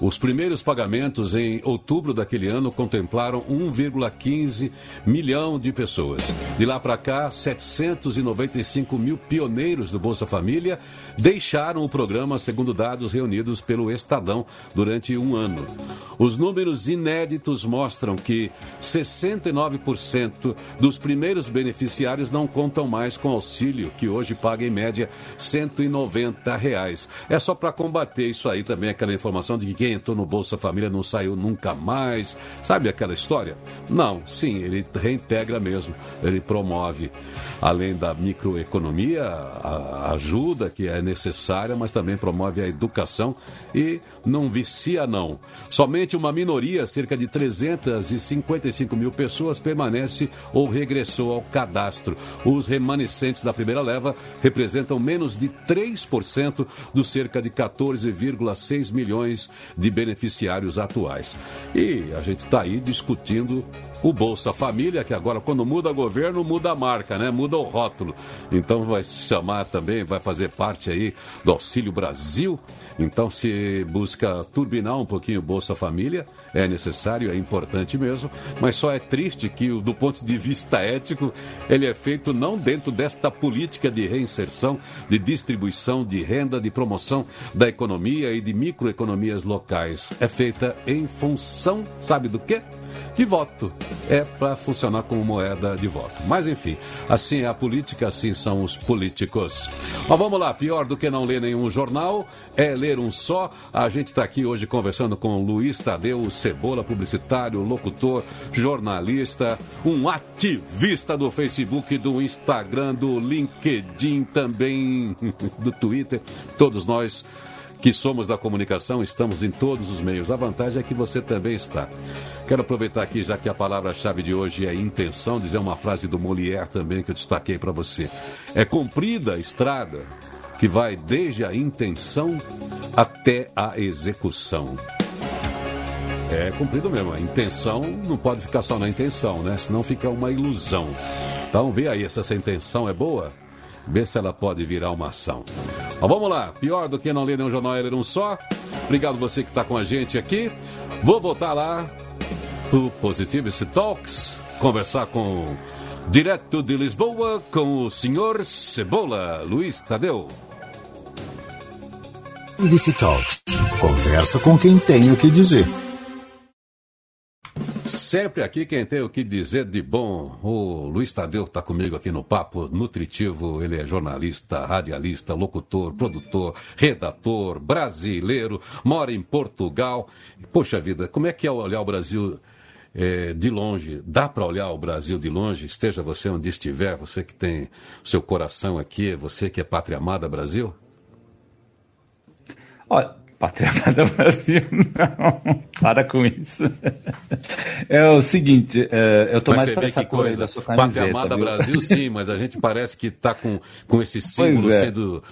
Os primeiros pagamentos em outubro daquele ano contemplaram 1,15 milhão de pessoas. De lá para cá, 795 mil pioneiros do Bolsa Família deixaram o programa, segundo dados reunidos pelo Estadão durante um ano. Os números inéditos mostram que 69% dos primeiros beneficiários não contam mais com auxílio, que hoje paga em média 190 reais. É só para combater isso aí também, aquela informação de que quem entrou no Bolsa Família não saiu nunca mais. Sabe aquela história? Não, sim, ele reintegra mesmo, ele promove, além da microeconomia, a ajuda que é necessária, mas também promove a educação e não vicia, não. Somente uma minoria, cerca de 355 mil pessoas, permanece ou regressou ao cadastro. Os remanescentes da primeira leva representam menos de 3% dos cerca de 14,6 milhões de beneficiários atuais. E a gente está aí discutindo o Bolsa Família, que agora, quando muda governo, muda a marca, né? Muda o rótulo. Então vai se chamar também, vai fazer parte aí do Auxílio Brasil. Então se busca turbinar um pouquinho o Bolsa Família, é necessário, é importante mesmo, mas só é triste que, do ponto de vista ético, ele é feito não dentro desta política de reinserção, de distribuição de renda, de promoção da economia e de microeconomias locais. É feita em função, sabe do quê? De voto. É para funcionar como moeda de voto. Mas enfim, assim é a política, assim são os políticos. Mas vamos lá, pior do que não ler nenhum jornal é ler um só. A gente está aqui hoje conversando com Luiz Tadeu Cebola, publicitário, locutor, jornalista, um ativista do Facebook, do Instagram, do LinkedIn também, do Twitter. Todos nós que somos da comunicação, estamos em todos os meios. A vantagem é que você também está. Quero aproveitar aqui, já que a palavra-chave de hoje é intenção, dizer uma frase do Molière também que eu destaquei para você. É comprida a estrada que vai desde a intenção até a execução. É cumprido mesmo. A intenção não pode ficar só na intenção, né? Senão fica uma ilusão. Então vê aí se essa intenção é boa ver se ela pode virar uma ação. Mas vamos lá, pior do que não ler nenhum jornal é ler um só. Obrigado você que está com a gente aqui. Vou voltar lá pro Positivity Talks, conversar com direto de Lisboa com o senhor Cebola, Luiz Tadeu. Positivity Talks, conversa com quem tem o que dizer. Sempre aqui quem tem o que dizer de bom. O Luiz Tadeu está comigo aqui no Papo Nutritivo. Ele é jornalista, radialista, locutor, produtor, redator, brasileiro, mora em Portugal. Poxa vida, como é que é olhar o Brasil é, de longe? Dá para olhar o Brasil de longe? Esteja você onde estiver, você que tem seu coração aqui, você que é pátria amada Brasil? Olha, Pátria Amada Brasil, não. Para com isso. É o seguinte, é, eu estou mais para essa coisa. da sua Pátria Amada viu? Brasil, sim, mas a gente parece que está com, com esse símbolo é. sendo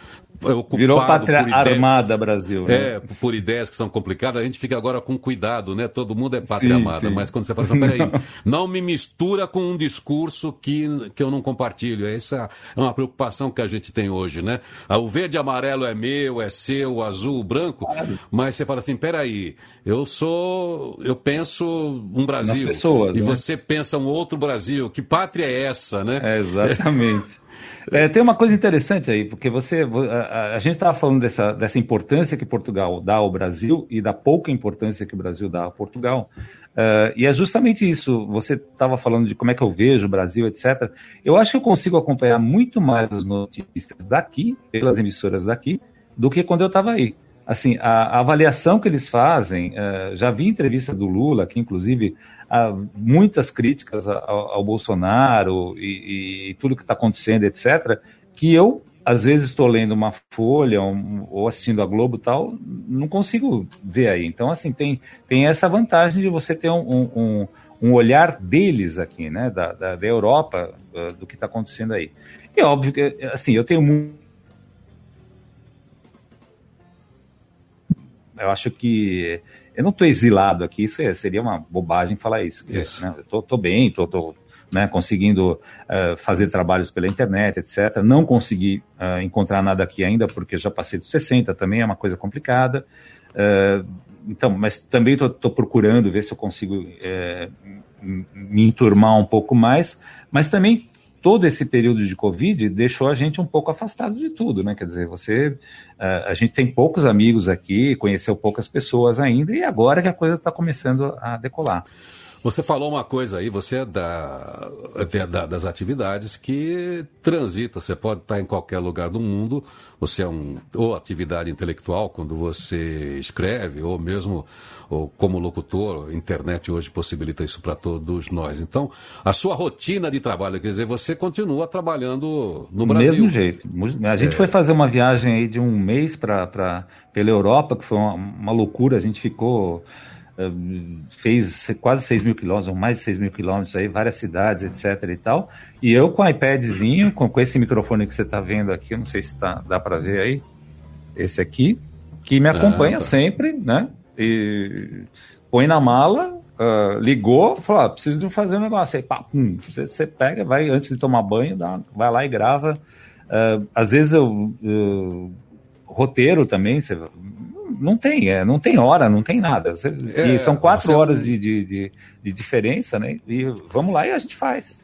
Virou pátria armada Brasil. Né? É, por ideias que são complicadas, a gente fica agora com cuidado, né? Todo mundo é pátria sim, amada, sim. mas quando você fala assim, peraí, não me mistura com um discurso que, que eu não compartilho. Essa é uma preocupação que a gente tem hoje, né? Ah, o verde e amarelo é meu, é seu, o azul, o branco, claro. mas você fala assim, peraí, eu sou, eu penso um Brasil, pessoas, e né? você pensa um outro Brasil, que pátria é essa, né? É, exatamente. É, tem uma coisa interessante aí, porque você, a, a gente estava falando dessa, dessa importância que Portugal dá ao Brasil e da pouca importância que o Brasil dá a Portugal. Uh, e é justamente isso. Você estava falando de como é que eu vejo o Brasil, etc. Eu acho que eu consigo acompanhar muito mais as notícias daqui, pelas emissoras daqui, do que quando eu estava aí. Assim, a, a, avaliação que eles fazem, uh, já vi entrevista do Lula, que inclusive há muitas críticas ao, ao Bolsonaro e, e tudo que está acontecendo, etc., que eu às vezes estou lendo uma folha um, ou assistindo a Globo tal, não consigo ver aí. Então, assim, tem, tem essa vantagem de você ter um, um, um olhar deles aqui, né, da, da, da Europa, uh, do que está acontecendo aí. E óbvio que, assim, eu tenho muito. Eu acho que eu não estou exilado aqui, isso é, seria uma bobagem falar isso. isso. Né? Eu estou bem, estou né, conseguindo uh, fazer trabalhos pela internet, etc. Não consegui uh, encontrar nada aqui ainda, porque já passei dos 60, também é uma coisa complicada. Uh, então, mas também estou procurando ver se eu consigo me enturmar um pouco mais, mas também todo esse período de Covid deixou a gente um pouco afastado de tudo, né? Quer dizer, você, a gente tem poucos amigos aqui, conheceu poucas pessoas ainda, e agora que a coisa está começando a decolar. Você falou uma coisa aí, você é da, é da, das atividades que transita, você pode estar em qualquer lugar do mundo, você é um, ou atividade intelectual, quando você escreve, ou mesmo ou como locutor, a internet hoje possibilita isso para todos nós. Então, a sua rotina de trabalho, quer dizer, você continua trabalhando no Brasil. Mesmo jeito. A gente é... foi fazer uma viagem aí de um mês para pela Europa, que foi uma, uma loucura, a gente ficou fez quase 6 mil quilômetros, mais de 6 mil quilômetros aí, várias cidades, etc e tal. E eu com o iPadzinho, com, com esse microfone que você está vendo aqui, eu não sei se tá, dá para ver aí, esse aqui, que me acompanha ah, tá. sempre, né? E põe na mala, uh, ligou, falou, ah, preciso de fazer um negócio. Aí, pá, pum, você, você pega, vai antes de tomar banho, dá, vai lá e grava. Uh, às vezes eu, eu roteiro também, você não tem, é, não tem hora, não tem nada. É, e são quatro horas de, de, de, de, diferença, né? E vamos lá e a gente faz.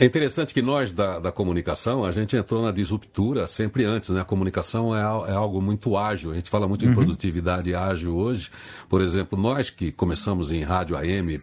É interessante que nós da, da comunicação, a gente entrou na disruptura sempre antes, né? A comunicação é, é algo muito ágil, a gente fala muito uhum. em produtividade ágil hoje. Por exemplo, nós que começamos em rádio AM,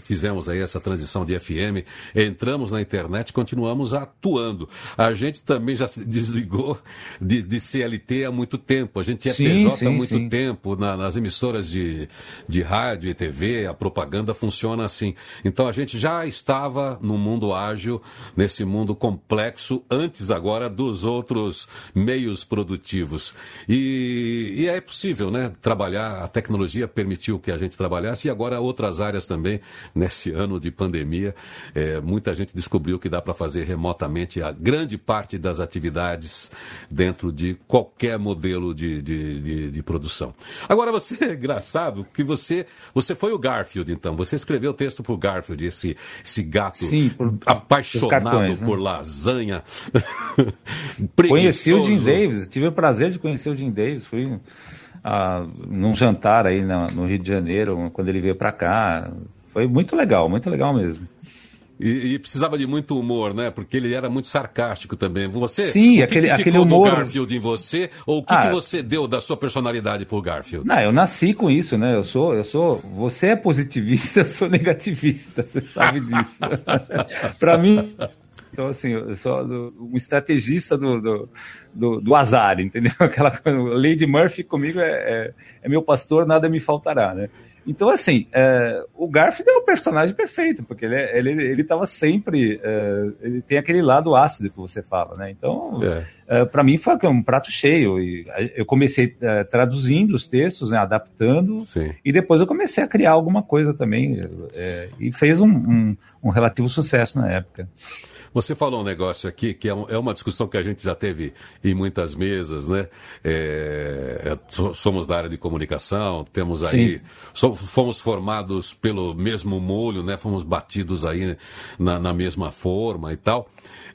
fizemos aí essa transição de FM, entramos na internet, continuamos atuando. A gente também já se desligou de, de CLT há muito tempo, a gente é sim, PJ sim, há muito sim. tempo, na, nas emissoras de, de rádio e TV, a propaganda funciona assim. Então a gente já estava no mundo ágil ágil, nesse mundo complexo, antes agora dos outros meios produtivos. E, e é possível, né? Trabalhar, a tecnologia permitiu que a gente trabalhasse e agora outras áreas também, nesse ano de pandemia, é, muita gente descobriu que dá para fazer remotamente a grande parte das atividades dentro de qualquer modelo de, de, de, de produção. Agora, você é engraçado que você, você foi o Garfield, então. Você escreveu o texto para o Garfield, esse, esse gato Sim, por, apaixonado cartões, né? por lasanha. Conheci o Jim Davis, tive o prazer de conhecer o Jim Davis, fui ah, num jantar aí no, no Rio de Janeiro, quando ele veio para cá. Foi muito legal, muito legal mesmo. E, e, precisava de muito humor, né? Porque ele era muito sarcástico também. Você, Sim, o aquele, que aquele humor. Garfield em você, ou o que, ah, que você deu da sua personalidade por Garfield? Não, eu nasci com isso, né? Eu sou, eu sou. Você é positivista, eu sou negativista. Você sabe disso. Para mim, então, assim, eu sou um estrategista do, do, do, do, azar, entendeu? Aquela Lady Murphy comigo é, é, é, meu pastor, nada me faltará, né? Então, assim, é, o Garfield é o personagem perfeito, porque ele, é, ele, ele tava sempre. É, ele tem aquele lado ácido que você fala, né? Então, é. é para mim foi um prato cheio. E eu comecei é, traduzindo os textos, né, adaptando, Sim. e depois eu comecei a criar alguma coisa também. E fez um, um, um relativo sucesso na época. Você falou um negócio aqui que é, um, é, uma discussão que a gente já teve em muitas mesas, né? É, é somos da área de comunicação, temos aí. So, fomos formados pelo mesmo molho, né? Fomos batidos aí na, na mesma forma e tal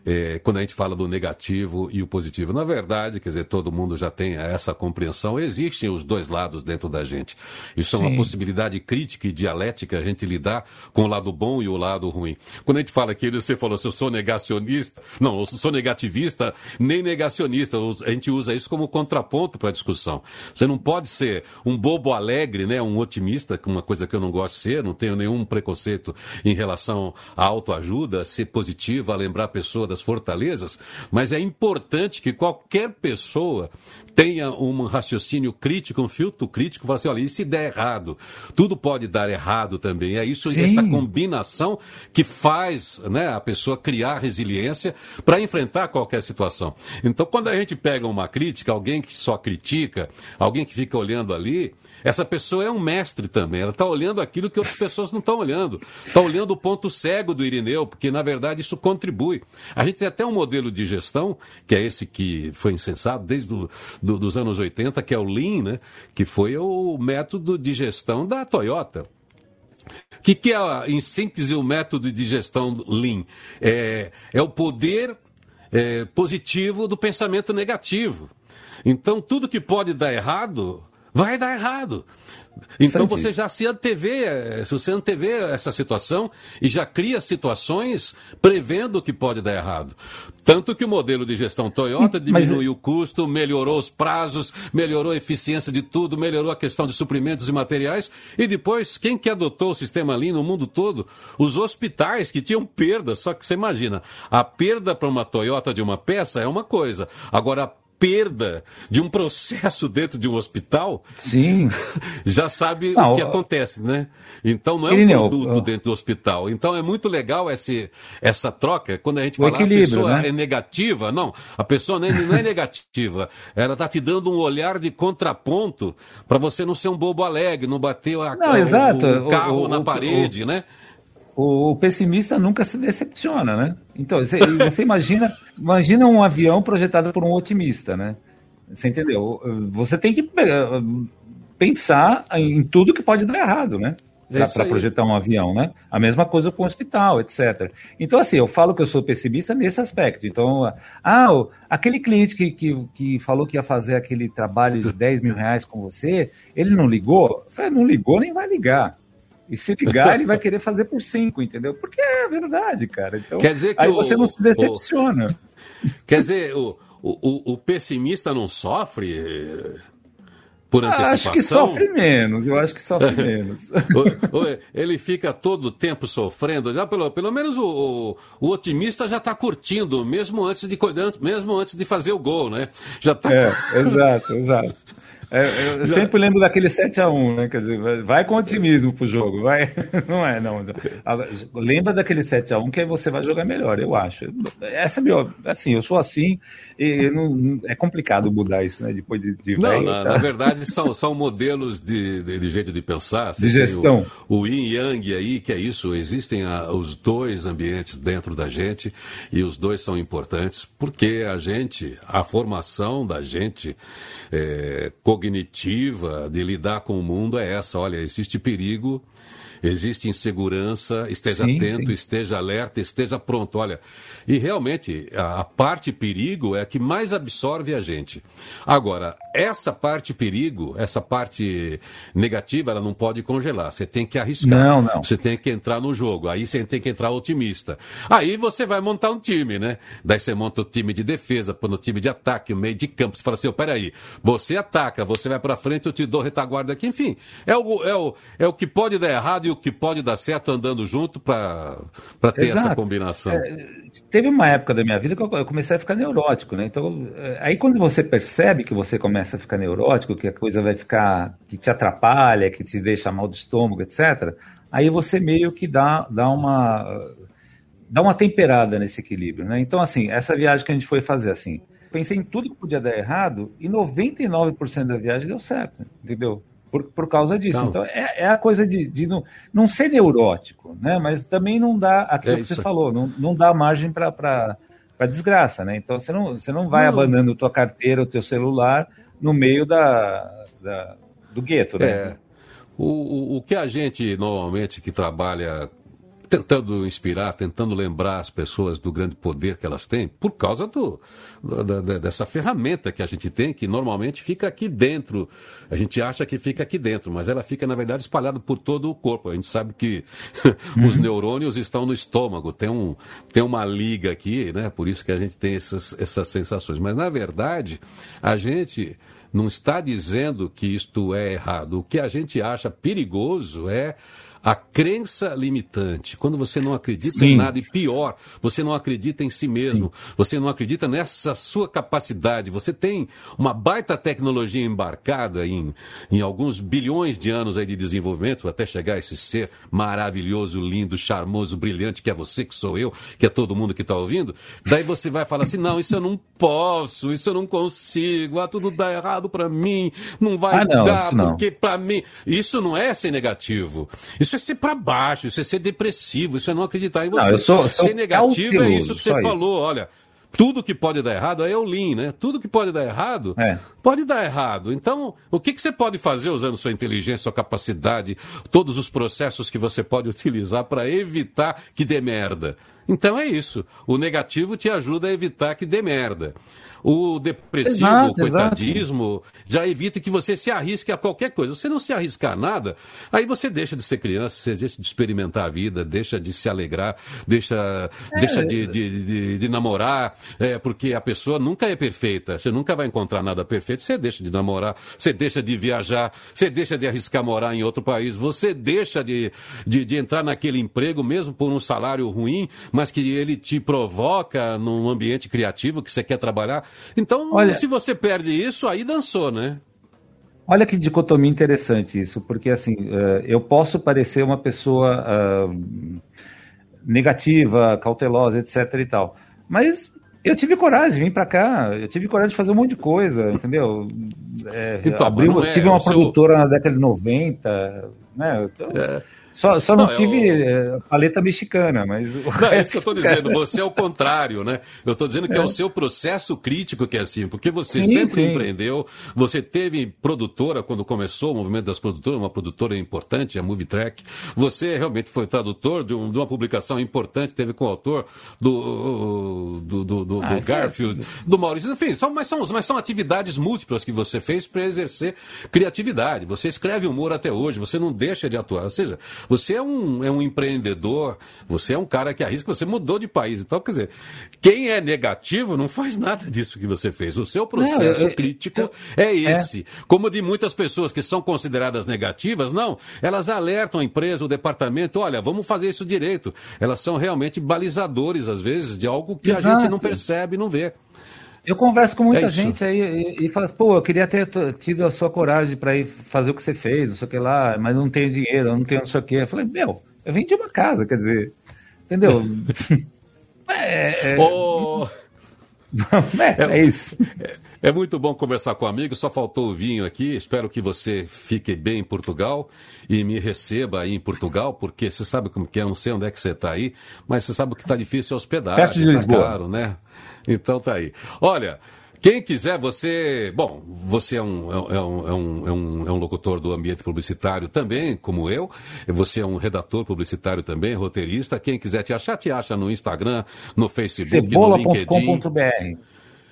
é, quando a gente fala do negativo e o positivo. Na verdade, quer dizer, todo mundo já tem essa compreensão, existem os dois lados dentro da gente. Isso Sim. é uma possibilidade crítica e dialética a gente lidar com o lado bom e o lado ruim. Quando a gente fala que você falou, se eu sou negacionista, não, eu sou negativista, nem negacionista. A gente usa isso como contraponto para a discussão. Você não pode ser um bobo alegre, né, um otimista, que é uma coisa que eu não gosto de ser, não tenho nenhum preconceito em relação à autoajuda, ser positiva, lembrar a pessoa fortalezas, mas é importante que qualquer pessoa tenha um raciocínio crítico, um filtro crítico, falar assim, olha, e se der errado? Tudo pode dar errado também. É isso, Sim. essa combinação que faz né, a pessoa criar resiliência para enfrentar qualquer situação. Então, quando a gente pega uma crítica, alguém que só critica, alguém que fica olhando ali, essa pessoa é um mestre também. Ela está olhando aquilo que outras pessoas não estão olhando. Está olhando o ponto cego do Irineu, porque na verdade isso contribui. A gente tem até um modelo de gestão, que é esse que foi insensado desde do, do, os anos 80, que é o Lean, né? que foi o método de gestão da Toyota. O que, que é, em síntese, o método de gestão Lean? É, é o poder é, positivo do pensamento negativo. Então, tudo que pode dar errado, vai dar errado. Então você já se antevê, eh, se você antevê essa situação e já cria situações prevendo que pode dar errado. Tanto que o modelo de gestão Toyota diminuiu Mas... o custo, melhorou os prazos, melhorou a eficiência de tudo, melhorou a questão de suprimentos e materiais. E depois, quem que adotou o sistema Lean no mundo todo? Os hospitais que tinham perda. Só que você imagina, a perda para uma Toyota de uma peça é uma coisa. Agora, a perda de um processo dentro de um hospital, Sim. já sabe não, o que acontece, né? Então não é um produto não, dentro do hospital. Então é muito legal esse, essa troca. Quando a gente fala que a pessoa né? é negativa, não, a pessoa não é, não é negativa. Ela está te dando um olhar de contraponto para você não ser um bobo alegre, não bater a, não, o, o, carro o, na parede, né? O, pessimista nunca se decepciona, né? Então, você, você imagina, imagina um avião projetado por um otimista, né? Você entendeu? Você tem que eh, pensar em tudo que pode dar errado, né? Para projetar um avião, né? A mesma coisa com o hospital, etc. Então, assim, eu falo que eu sou pessimista nesse aspecto. Então, ah, aquele cliente que, que, que falou que ia fazer aquele trabalho de 10 mil reais com você, ele não ligou? Eu falei, não ligou, nem vai ligar. E se ligar, ele vai querer fazer por cinco, entendeu? Porque é verdade, cara. Então, quer dizer que aí o, você não se decepciona. O, quer dizer, o, o, o pessimista não sofre eh, por antecipação? Acho que sofre menos, eu acho que sofre menos. ele fica todo o tempo sofrendo, já pelo, pelo menos o, o, otimista já está curtindo, mesmo antes, de, mesmo antes de fazer o gol, né? Já tá... É, exato, exato. É, eu sempre lembro daquele 7x1, né? Quer dizer, vai com otimismo pro jogo, vai. Não é, não. Lembra daquele 7x1 que aí você vai jogar melhor, eu acho. Essa é meu. Assim, eu sou assim, e não, é complicado mudar isso, né? Depois de, de Não, na, tá? na, verdade, são, são modelos de, de, de jeito de pensar. Você de gestão. O, o yin yang aí, que é isso, existem a, os dois ambientes dentro da gente, e os dois são importantes, porque a gente, a formação da gente é, cognitiva de lidar com o mundo é essa. Olha, existe perigo, existe insegurança, esteja sim, atento, sim. esteja alerta, esteja pronto. Olha, e realmente a, a, parte perigo é a que mais absorve a gente. Agora, essa parte perigo, essa parte negativa, ela não pode congelar. Você tem que arriscar. Não, não. Você tem que entrar no jogo. Aí você tem que entrar otimista. Aí você vai montar um time, né? Daí você monta o time de defesa, põe o time de ataque, o meio de campo. Você fala assim, oh, peraí, você ataca, você vai para frente, eu te dou retaguarda aqui. Enfim, é o, é, o, é o que pode dar errado e o que pode dar certo andando junto para ter Exato. essa combinação. É, teve uma época da minha vida que eu comecei a ficar neurótico, né? Então, é, aí quando você percebe que você começa a ficar neurótico, que a coisa vai ficar, que te atrapalha, que te deixa mal do estômago, etc., aí você meio que dá, dá uma dá uma temperada nesse equilíbrio, né? Então, assim, essa viagem que a gente foi fazer, assim, pensei em tudo que podia dar errado e 99% da viagem deu certo, entendeu? Por, por causa disso. Então, então é, é, a coisa de, de não, não ser neurótico, né? Mas também não dá aquilo é que você falou, não, não dá margem para para desgraça, né? Então você não, você não vai não. abandonando tua carteira, o teu celular no meio da, da do gueto, né? É. O, o, o que a gente normalmente que trabalha tentando inspirar, tentando lembrar as pessoas do grande poder que elas têm, por causa do, da, dessa ferramenta que a gente tem, que normalmente fica aqui dentro. A gente acha que fica aqui dentro, mas ela fica, na verdade, espalhada por todo o corpo. A gente sabe que uhum. os neurônios estão no estômago, tem, um, tem uma liga aqui, né? Por isso que a gente tem essas, essas sensações. Mas, na verdade, a gente não está dizendo que isto é errado. O que a gente acha perigoso é a crença limitante, quando você não acredita Sim. em nada, e pior, você não acredita em si mesmo, Sim. você não acredita nessa sua capacidade, você tem uma baita tecnologia embarcada em, em alguns bilhões de anos aí de desenvolvimento até chegar a esse ser maravilhoso, lindo, charmoso, brilhante, que é você, que sou eu, que é todo mundo que está ouvindo. Daí você vai falar assim: não, isso eu não posso, isso eu não consigo, ah, tudo dá errado para mim, não vai ah, não, dar, porque para mim. Isso não é ser negativo. Isso é ser para baixo, isso é ser depressivo, isso é não acreditar em você. Não, eu sou, eu sou ser negativo é isso que você falou, olha. Tudo que pode dar errado, aí é o Lean, né? Tudo que pode dar errado, é. pode dar errado. Então, o que, que você pode fazer usando sua inteligência, sua capacidade, todos os processos que você pode utilizar para evitar que dê merda? Então é isso. O negativo te ajuda a evitar que dê merda. O depressivo, exato, o coitadismo, exato. já evita que você se arrisque a qualquer coisa. Você não se arriscar nada, aí você deixa de ser criança, você deixa de experimentar a vida, deixa de se alegrar, deixa, é. deixa de, de, de, de namorar, é, porque a pessoa nunca é perfeita. Você nunca vai encontrar nada perfeito. Você deixa de namorar, você deixa de viajar, você deixa de arriscar morar em outro país, você deixa de, de, de entrar naquele emprego, mesmo por um salário ruim, mas que ele te provoca num ambiente criativo que você quer trabalhar. Então, Olha, se você perde isso, aí dançou, né? Olha que dicotomia interessante isso, porque assim, uh, eu posso parecer uma pessoa uh, negativa, cautelosa, etc e tal, mas eu tive coragem de vir para cá, eu tive coragem de fazer um monte de coisa, entendeu? É, então, abriu, é, tive uma produtora seu... na década de 90, né? Então, é só, só não, não tive eu... Paleta mexicana, mas. Não, é isso que eu estou dizendo. Você é o contrário, né? Eu estou dizendo que é. é. o seu processo crítico que é assim, porque você sim, sempre sim. empreendeu, você teve produtora quando começou o movimento das produtoras, uma produtora importante, a Movie Track. Você realmente foi tradutor de, um, de uma publicação importante, teve com o autor do, do, do, do, ah, do Garfield, do Maurício. Enfim, são, mas, são, mas são atividades múltiplas que você fez para exercer criatividade. Você escreve humor até hoje, você não deixa de atuar. Ou seja, você é um, é um empreendedor, você é um cara que arrisca, você mudou de país. Então, quer dizer, quem é negativo não faz nada disso que você fez. O seu processo não, eu, crítico eu, é, é esse. É. Como de muitas pessoas que são consideradas negativas, não. Elas alertam a empresa, o departamento, olha, vamos fazer isso direito. Elas são realmente balizadores, às vezes, de algo que Exato. a gente não percebe, não vê. Eu converso com muita é gente aí e, e falo, assim, pô, eu queria ter tido a sua coragem para ir fazer o que você fez, não sei o que lá, mas não tenho dinheiro, não tenho não sei o que. Eu falei, meu, eu vendi uma casa, quer dizer, entendeu? é, é, oh. é, é, isso. É, é, muito bom conversar com amigos. Só faltou o vinho aqui. Espero que você fique bem em Portugal e me receba aí em Portugal, porque você sabe como que é, não sei onde é que você está aí, mas você sabe que está difícil hospedar, está caro, né? Então tá aí. Olha, quem quiser, você. Bom, você é um, é, é, um, é, um, é, um, é um locutor do ambiente publicitário também, como eu. Você é um redator publicitário também, roteirista. Quem quiser te achar, te acha no Instagram, no Facebook, Cebola. no LinkedIn.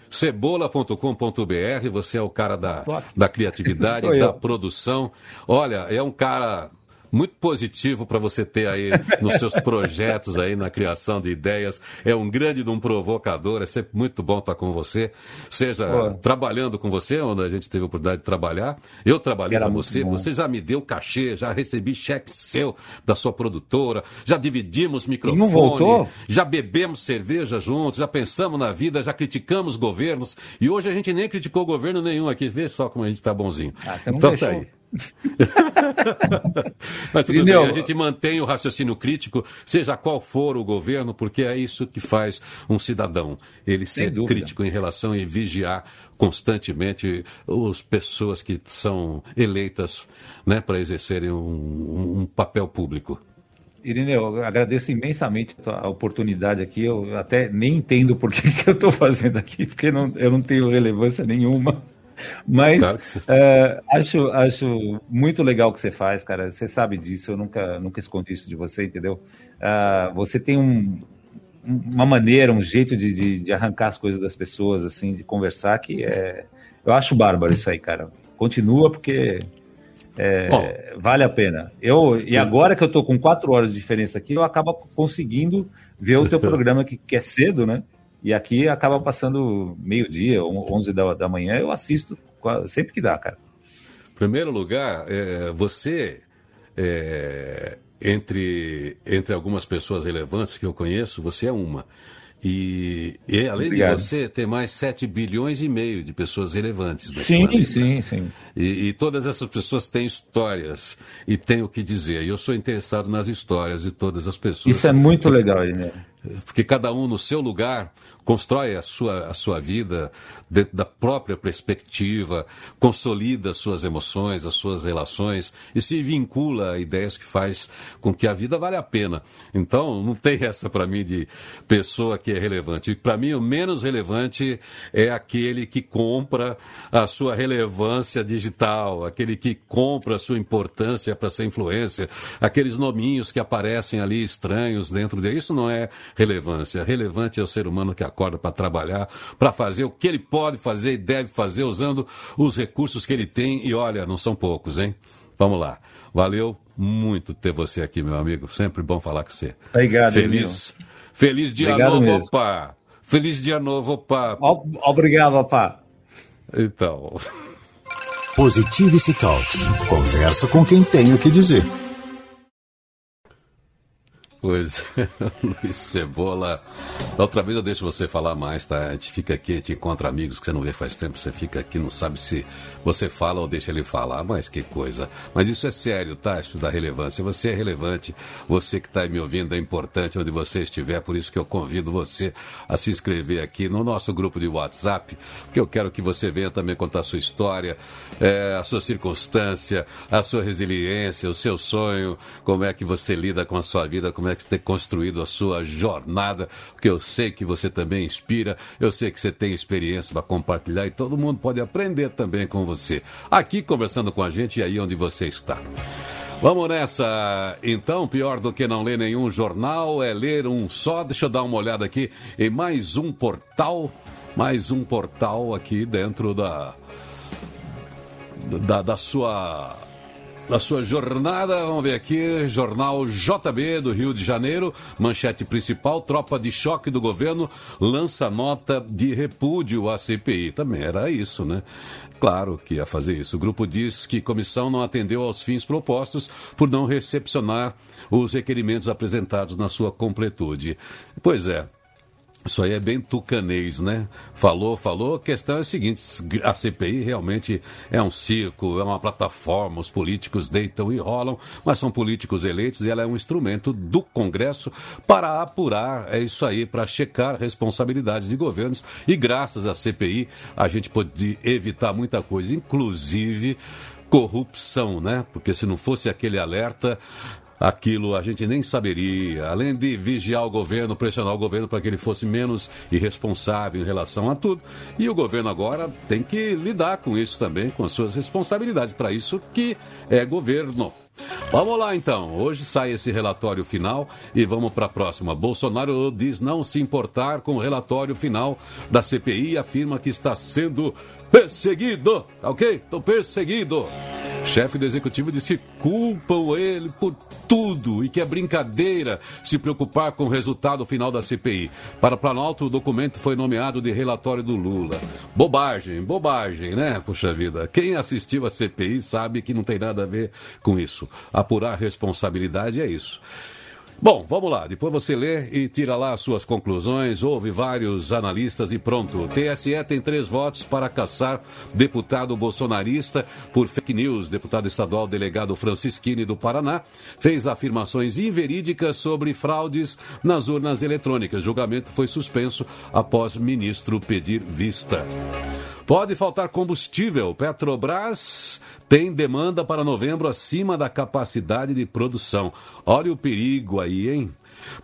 Cebola.com.br, você é o cara da, da criatividade, da produção. Olha, é um cara muito positivo para você ter aí nos seus projetos aí na criação de ideias. É um grande de um provocador, é sempre muito bom estar com você, seja Pô. trabalhando com você, onde a gente teve a oportunidade de trabalhar. Eu trabalhei com você, bom. você já me deu cachê, já recebi cheque seu da sua produtora, já dividimos microfone, já bebemos cerveja juntos, já pensamos na vida, já criticamos governos e hoje a gente nem criticou governo nenhum aqui. Vê só como a gente está bonzinho. Ah, então tá deixou. tá aí. Mas tudo bem, a gente mantém o raciocínio crítico, seja qual for o governo, porque é isso que faz um cidadão. Ele ser crítico em relação e vigiar constantemente as pessoas que são eleitas né, para exercerem um, um papel público. Irineu, eu agradeço imensamente a oportunidade aqui. Eu até nem entendo por que, que eu estou fazendo aqui, porque não, eu não tenho relevância nenhuma. Mas uh, acho, acho muito legal o que você faz, cara. Você sabe disso, eu nunca, nunca escondi isso de você, entendeu? Uh, você tem um, uma maneira, um jeito de, de, de, arrancar as coisas das pessoas, assim, de conversar, que é. Eu acho bárbaro isso aí, cara. Continua porque é, vale a pena. Eu, e agora que eu tô com quatro horas de diferença aqui, eu acabo conseguindo ver o teu programa que, que é cedo, né? E aqui acaba passando meio-dia, 11 da, da manhã, eu assisto sempre que dá, cara. Primeiro lugar, é, você, é, entre, entre algumas pessoas relevantes que eu conheço, você é uma. E, e além Obrigado. de você, tem mais 7 bilhões e meio de pessoas relevantes. Sim, planeta. sim, sim. E, e, todas essas pessoas têm histórias e têm o que dizer. E eu sou interessado nas histórias de todas as pessoas. Isso é muito legal, né? Porque cada um no seu lugar constrói a sua, a sua vida dentro da própria perspectiva, consolida as suas emoções, as suas relações e se vincula a ideias que faz com que a vida vale a pena. Então, não tem essa para mim de pessoa que é relevante. Para mim, o menos relevante é aquele que compra a sua relevância digital, aquele que compra a sua importância para ser influência, aqueles nominhos que aparecem ali estranhos dentro de isso não é relevância. Relevante é o ser humano que acorda para trabalhar, para fazer o que ele pode fazer e deve fazer usando os recursos que ele tem. E olha, não são poucos, hein? Vamos lá. Valeu muito ter você aqui, meu amigo. Sempre bom falar com você. Obrigado, Feliz, feliz dia Obrigado novo, mesmo. opa. Feliz dia novo, opa. Obrigado, opa. Então. Positivity Talks. Conversa com quem tem o que dizer. Pois, Luiz Cebola. Da outra vez eu deixo você falar mais, tá? A gente fica aqui, a gente encontra amigos que você não vê faz tempo, você fica aqui, não sabe se você fala ou deixa ele falar, mas que coisa. Mas isso é sério, tá? Isso dá relevância. Você é relevante, você que está me ouvindo é importante onde você estiver, por isso que eu convido você a se inscrever aqui no nosso grupo de WhatsApp, porque eu quero que você venha também contar a sua história, é, a sua circunstância, a sua resiliência, o seu sonho, como é que você lida com a sua vida, como é que ter construído a sua jornada, porque eu sei que você também inspira, eu sei que você tem experiência para compartilhar e todo mundo pode aprender também com você. Aqui conversando com a gente e aí onde você está. Vamos nessa. Então, pior do que não ler nenhum jornal é ler um só. Deixa eu dar uma olhada aqui em mais um portal. Mais um portal aqui dentro da. Da, da sua da sua jornada. Vamos ver aqui, jornal JB do Rio de Janeiro, manchete principal, tropa de choque do governo lança nota de repúdio à CPI. Também era isso, né? Claro que ia fazer isso. O grupo diz que comissão não atendeu aos fins propostos por não recepcionar os requerimentos apresentados na sua completude. Pois é, isso aí é bem tucanês, né? Falou, falou. A questão é a seguinte: a CPI realmente é um circo, é uma plataforma, os políticos deitam e rolam, mas são políticos eleitos e ela é um instrumento do Congresso para apurar, é isso aí, para checar responsabilidades de governos. E graças à CPI a gente pode evitar muita coisa, inclusive corrupção, né? Porque se não fosse aquele alerta, aquilo a gente nem saberia. Além de vigiar o governo, pressionar o governo para que ele fosse menos irresponsável em relação a tudo. E o governo agora tem que lidar com isso também, com as suas responsabilidades. Para isso que é governo. Vamos lá então. Hoje sai esse relatório final e vamos para a próxima. Bolsonaro diz não se importar com o relatório final da CPI e afirma que está sendo perseguido. Ok? Estou perseguido. Chefe do executivo disse culpam ele por tudo e que é brincadeira se preocupar com o resultado final da CPI. Para Planalto, o documento foi nomeado de relatório do Lula. Bobagem, bobagem, né? Puxa vida. Quem assistiu a CPI sabe que não tem nada a ver com isso. Apurar responsabilidade é isso. Bom, vamos lá. Depois você lê e tira lá as suas conclusões. Houve vários analistas e pronto. TSE tem três votos para caçar deputado bolsonarista por fake news. Deputado estadual delegado Francisquini do Paraná fez afirmações inverídicas sobre fraudes nas urnas eletrônicas. Julgamento foi suspenso após ministro pedir vista. Pode faltar combustível. Petrobras tem demanda para novembro acima da capacidade de produção. Olha o perigo aí, hein?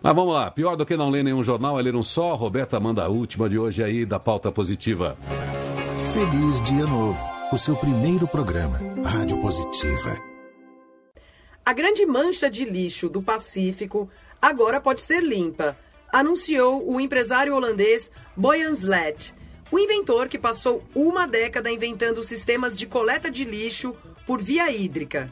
Mas vamos lá, pior do que não ler nenhum jornal é ler um só. Roberta manda a última de hoje aí da pauta positiva. Feliz Dia Novo, o seu primeiro programa, Rádio Positiva. A grande mancha de lixo do Pacífico agora pode ser limpa, anunciou o empresário holandês Boyan Slet, o inventor que passou uma década inventando sistemas de coleta de lixo por via hídrica.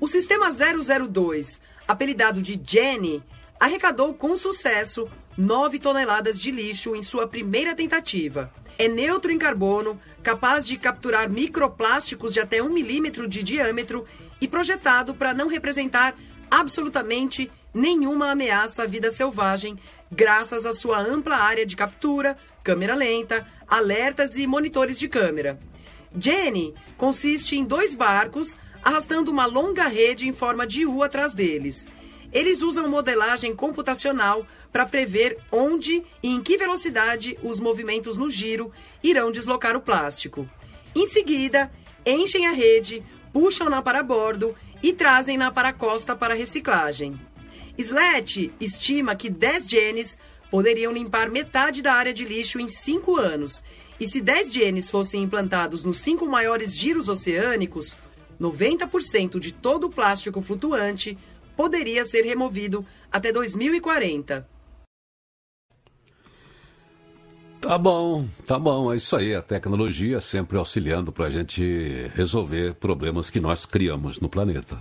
O sistema 002, apelidado de Jenny, arrecadou com sucesso 9 toneladas de lixo em sua primeira tentativa. É neutro em carbono, capaz de capturar microplásticos de até um milímetro de diâmetro e projetado para não representar absolutamente nenhuma ameaça à vida selvagem, graças à sua ampla área de captura, câmera lenta, alertas e monitores de câmera. Jenny consiste em dois barcos arrastando uma longa rede em forma de U atrás deles. Eles usam modelagem computacional para prever onde e em que velocidade os movimentos no giro irão deslocar o plástico. Em seguida, enchem a rede, puxam-na para bordo e trazem-na para a costa para reciclagem. Slet estima que 10 genes poderiam limpar metade da área de lixo em 5 anos. E se 10 genes fossem implantados nos cinco maiores giros oceânicos, 90% de todo o plástico flutuante poderia ser removido até 2040. Tá bom, tá bom, é isso aí. A tecnologia sempre auxiliando para a gente resolver problemas que nós criamos no planeta.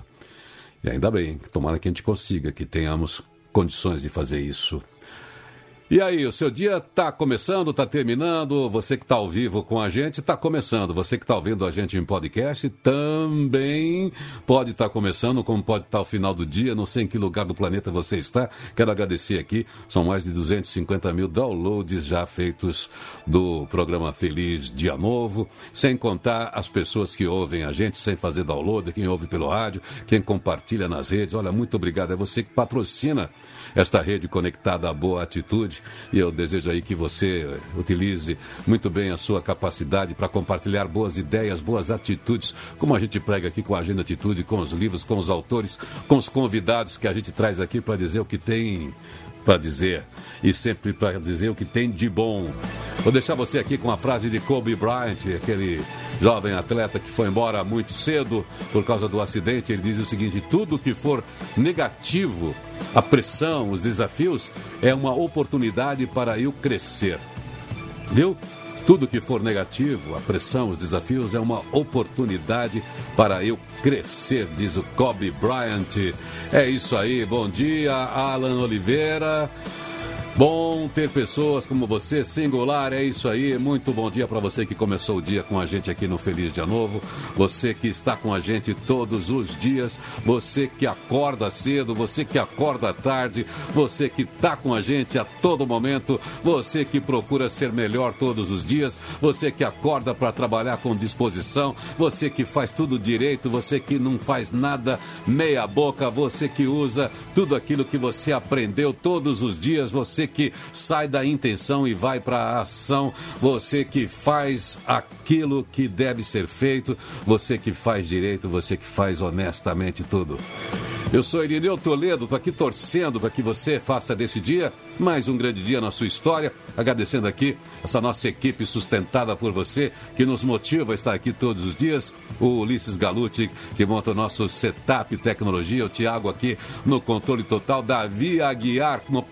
E ainda bem, tomara que a gente consiga, que tenhamos condições de fazer isso e aí, o seu dia está começando, está terminando? Você que está ao vivo com a gente está começando. Você que está ouvindo a gente em podcast também pode estar tá começando, como pode estar tá final do dia. Não sei em que lugar do planeta você está. Quero agradecer aqui. São mais de 250 mil downloads já feitos do programa Feliz Dia Novo. Sem contar as pessoas que ouvem a gente sem fazer download, quem ouve pelo rádio, quem compartilha nas redes. Olha, muito obrigado. É você que patrocina esta rede conectada à boa atitude. E eu desejo aí que você utilize muito bem a sua capacidade para compartilhar boas ideias, boas atitudes, como a gente prega aqui com a Agenda Atitude, com os livros, com os autores, com os convidados que a gente traz aqui para dizer o que tem para dizer e sempre para dizer o que tem de bom. Vou deixar você aqui com a frase de Kobe Bryant, aquele jovem atleta que foi embora muito cedo por causa do acidente. Ele diz o seguinte: tudo que for negativo, a pressão, os desafios, é uma oportunidade para eu crescer. Viu? Tudo que for negativo, a pressão, os desafios, é uma oportunidade para eu crescer, diz o Kobe Bryant. É isso aí, bom dia, Alan Oliveira. Bom ter pessoas como você, singular, é isso aí. Muito bom dia para você que começou o dia com a gente aqui no Feliz Dia Novo. Você que está com a gente todos os dias, você que acorda cedo, você que acorda tarde, você que está com a gente a todo momento, você que procura ser melhor todos os dias, você que acorda para trabalhar com disposição, você que faz tudo direito, você que não faz nada meia boca, você que usa tudo aquilo que você aprendeu todos os dias, você que sai da intenção e vai para a ação, você que faz aquilo que deve ser feito, você que faz direito, você que faz honestamente tudo. Eu sou Irineu Toledo, estou aqui torcendo para que você faça desse dia mais um grande dia na sua história. Agradecendo aqui essa nossa equipe sustentada por você, que nos motiva a estar aqui todos os dias. O Ulisses Galuti, que monta o nosso setup tecnologia. O Tiago aqui no controle total. Davi Aguiar no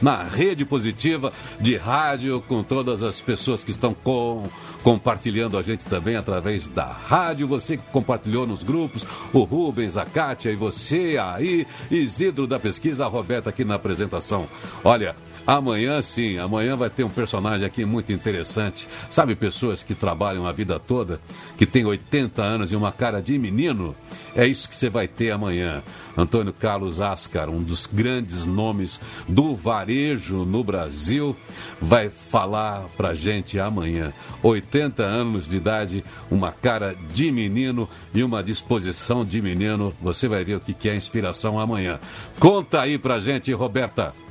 na rede positiva de rádio, com todas as pessoas que estão com, compartilhando a gente também através da rádio. Você que compartilhou nos grupos, o Rubens, a Kátia e você aí, Isidro da Pesquisa, a Roberta aqui na apresentação. Olha, Amanhã sim, amanhã vai ter um personagem aqui muito interessante. Sabe pessoas que trabalham a vida toda, que tem 80 anos e uma cara de menino? É isso que você vai ter amanhã. Antônio Carlos Ascar, um dos grandes nomes do varejo no Brasil, vai falar pra gente amanhã. 80 anos de idade, uma cara de menino e uma disposição de menino. Você vai ver o que é inspiração amanhã. Conta aí pra gente, Roberta.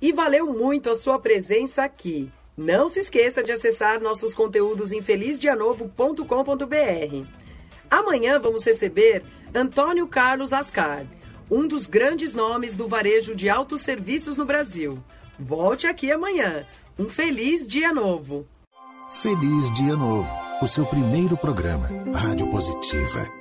E valeu muito a sua presença aqui. Não se esqueça de acessar nossos conteúdos em felizdianovo.com.br. Amanhã vamos receber Antônio Carlos Ascar, um dos grandes nomes do varejo de autosserviços no Brasil. Volte aqui amanhã. Um feliz dia novo! Feliz Dia Novo, o seu primeiro programa, Rádio Positiva.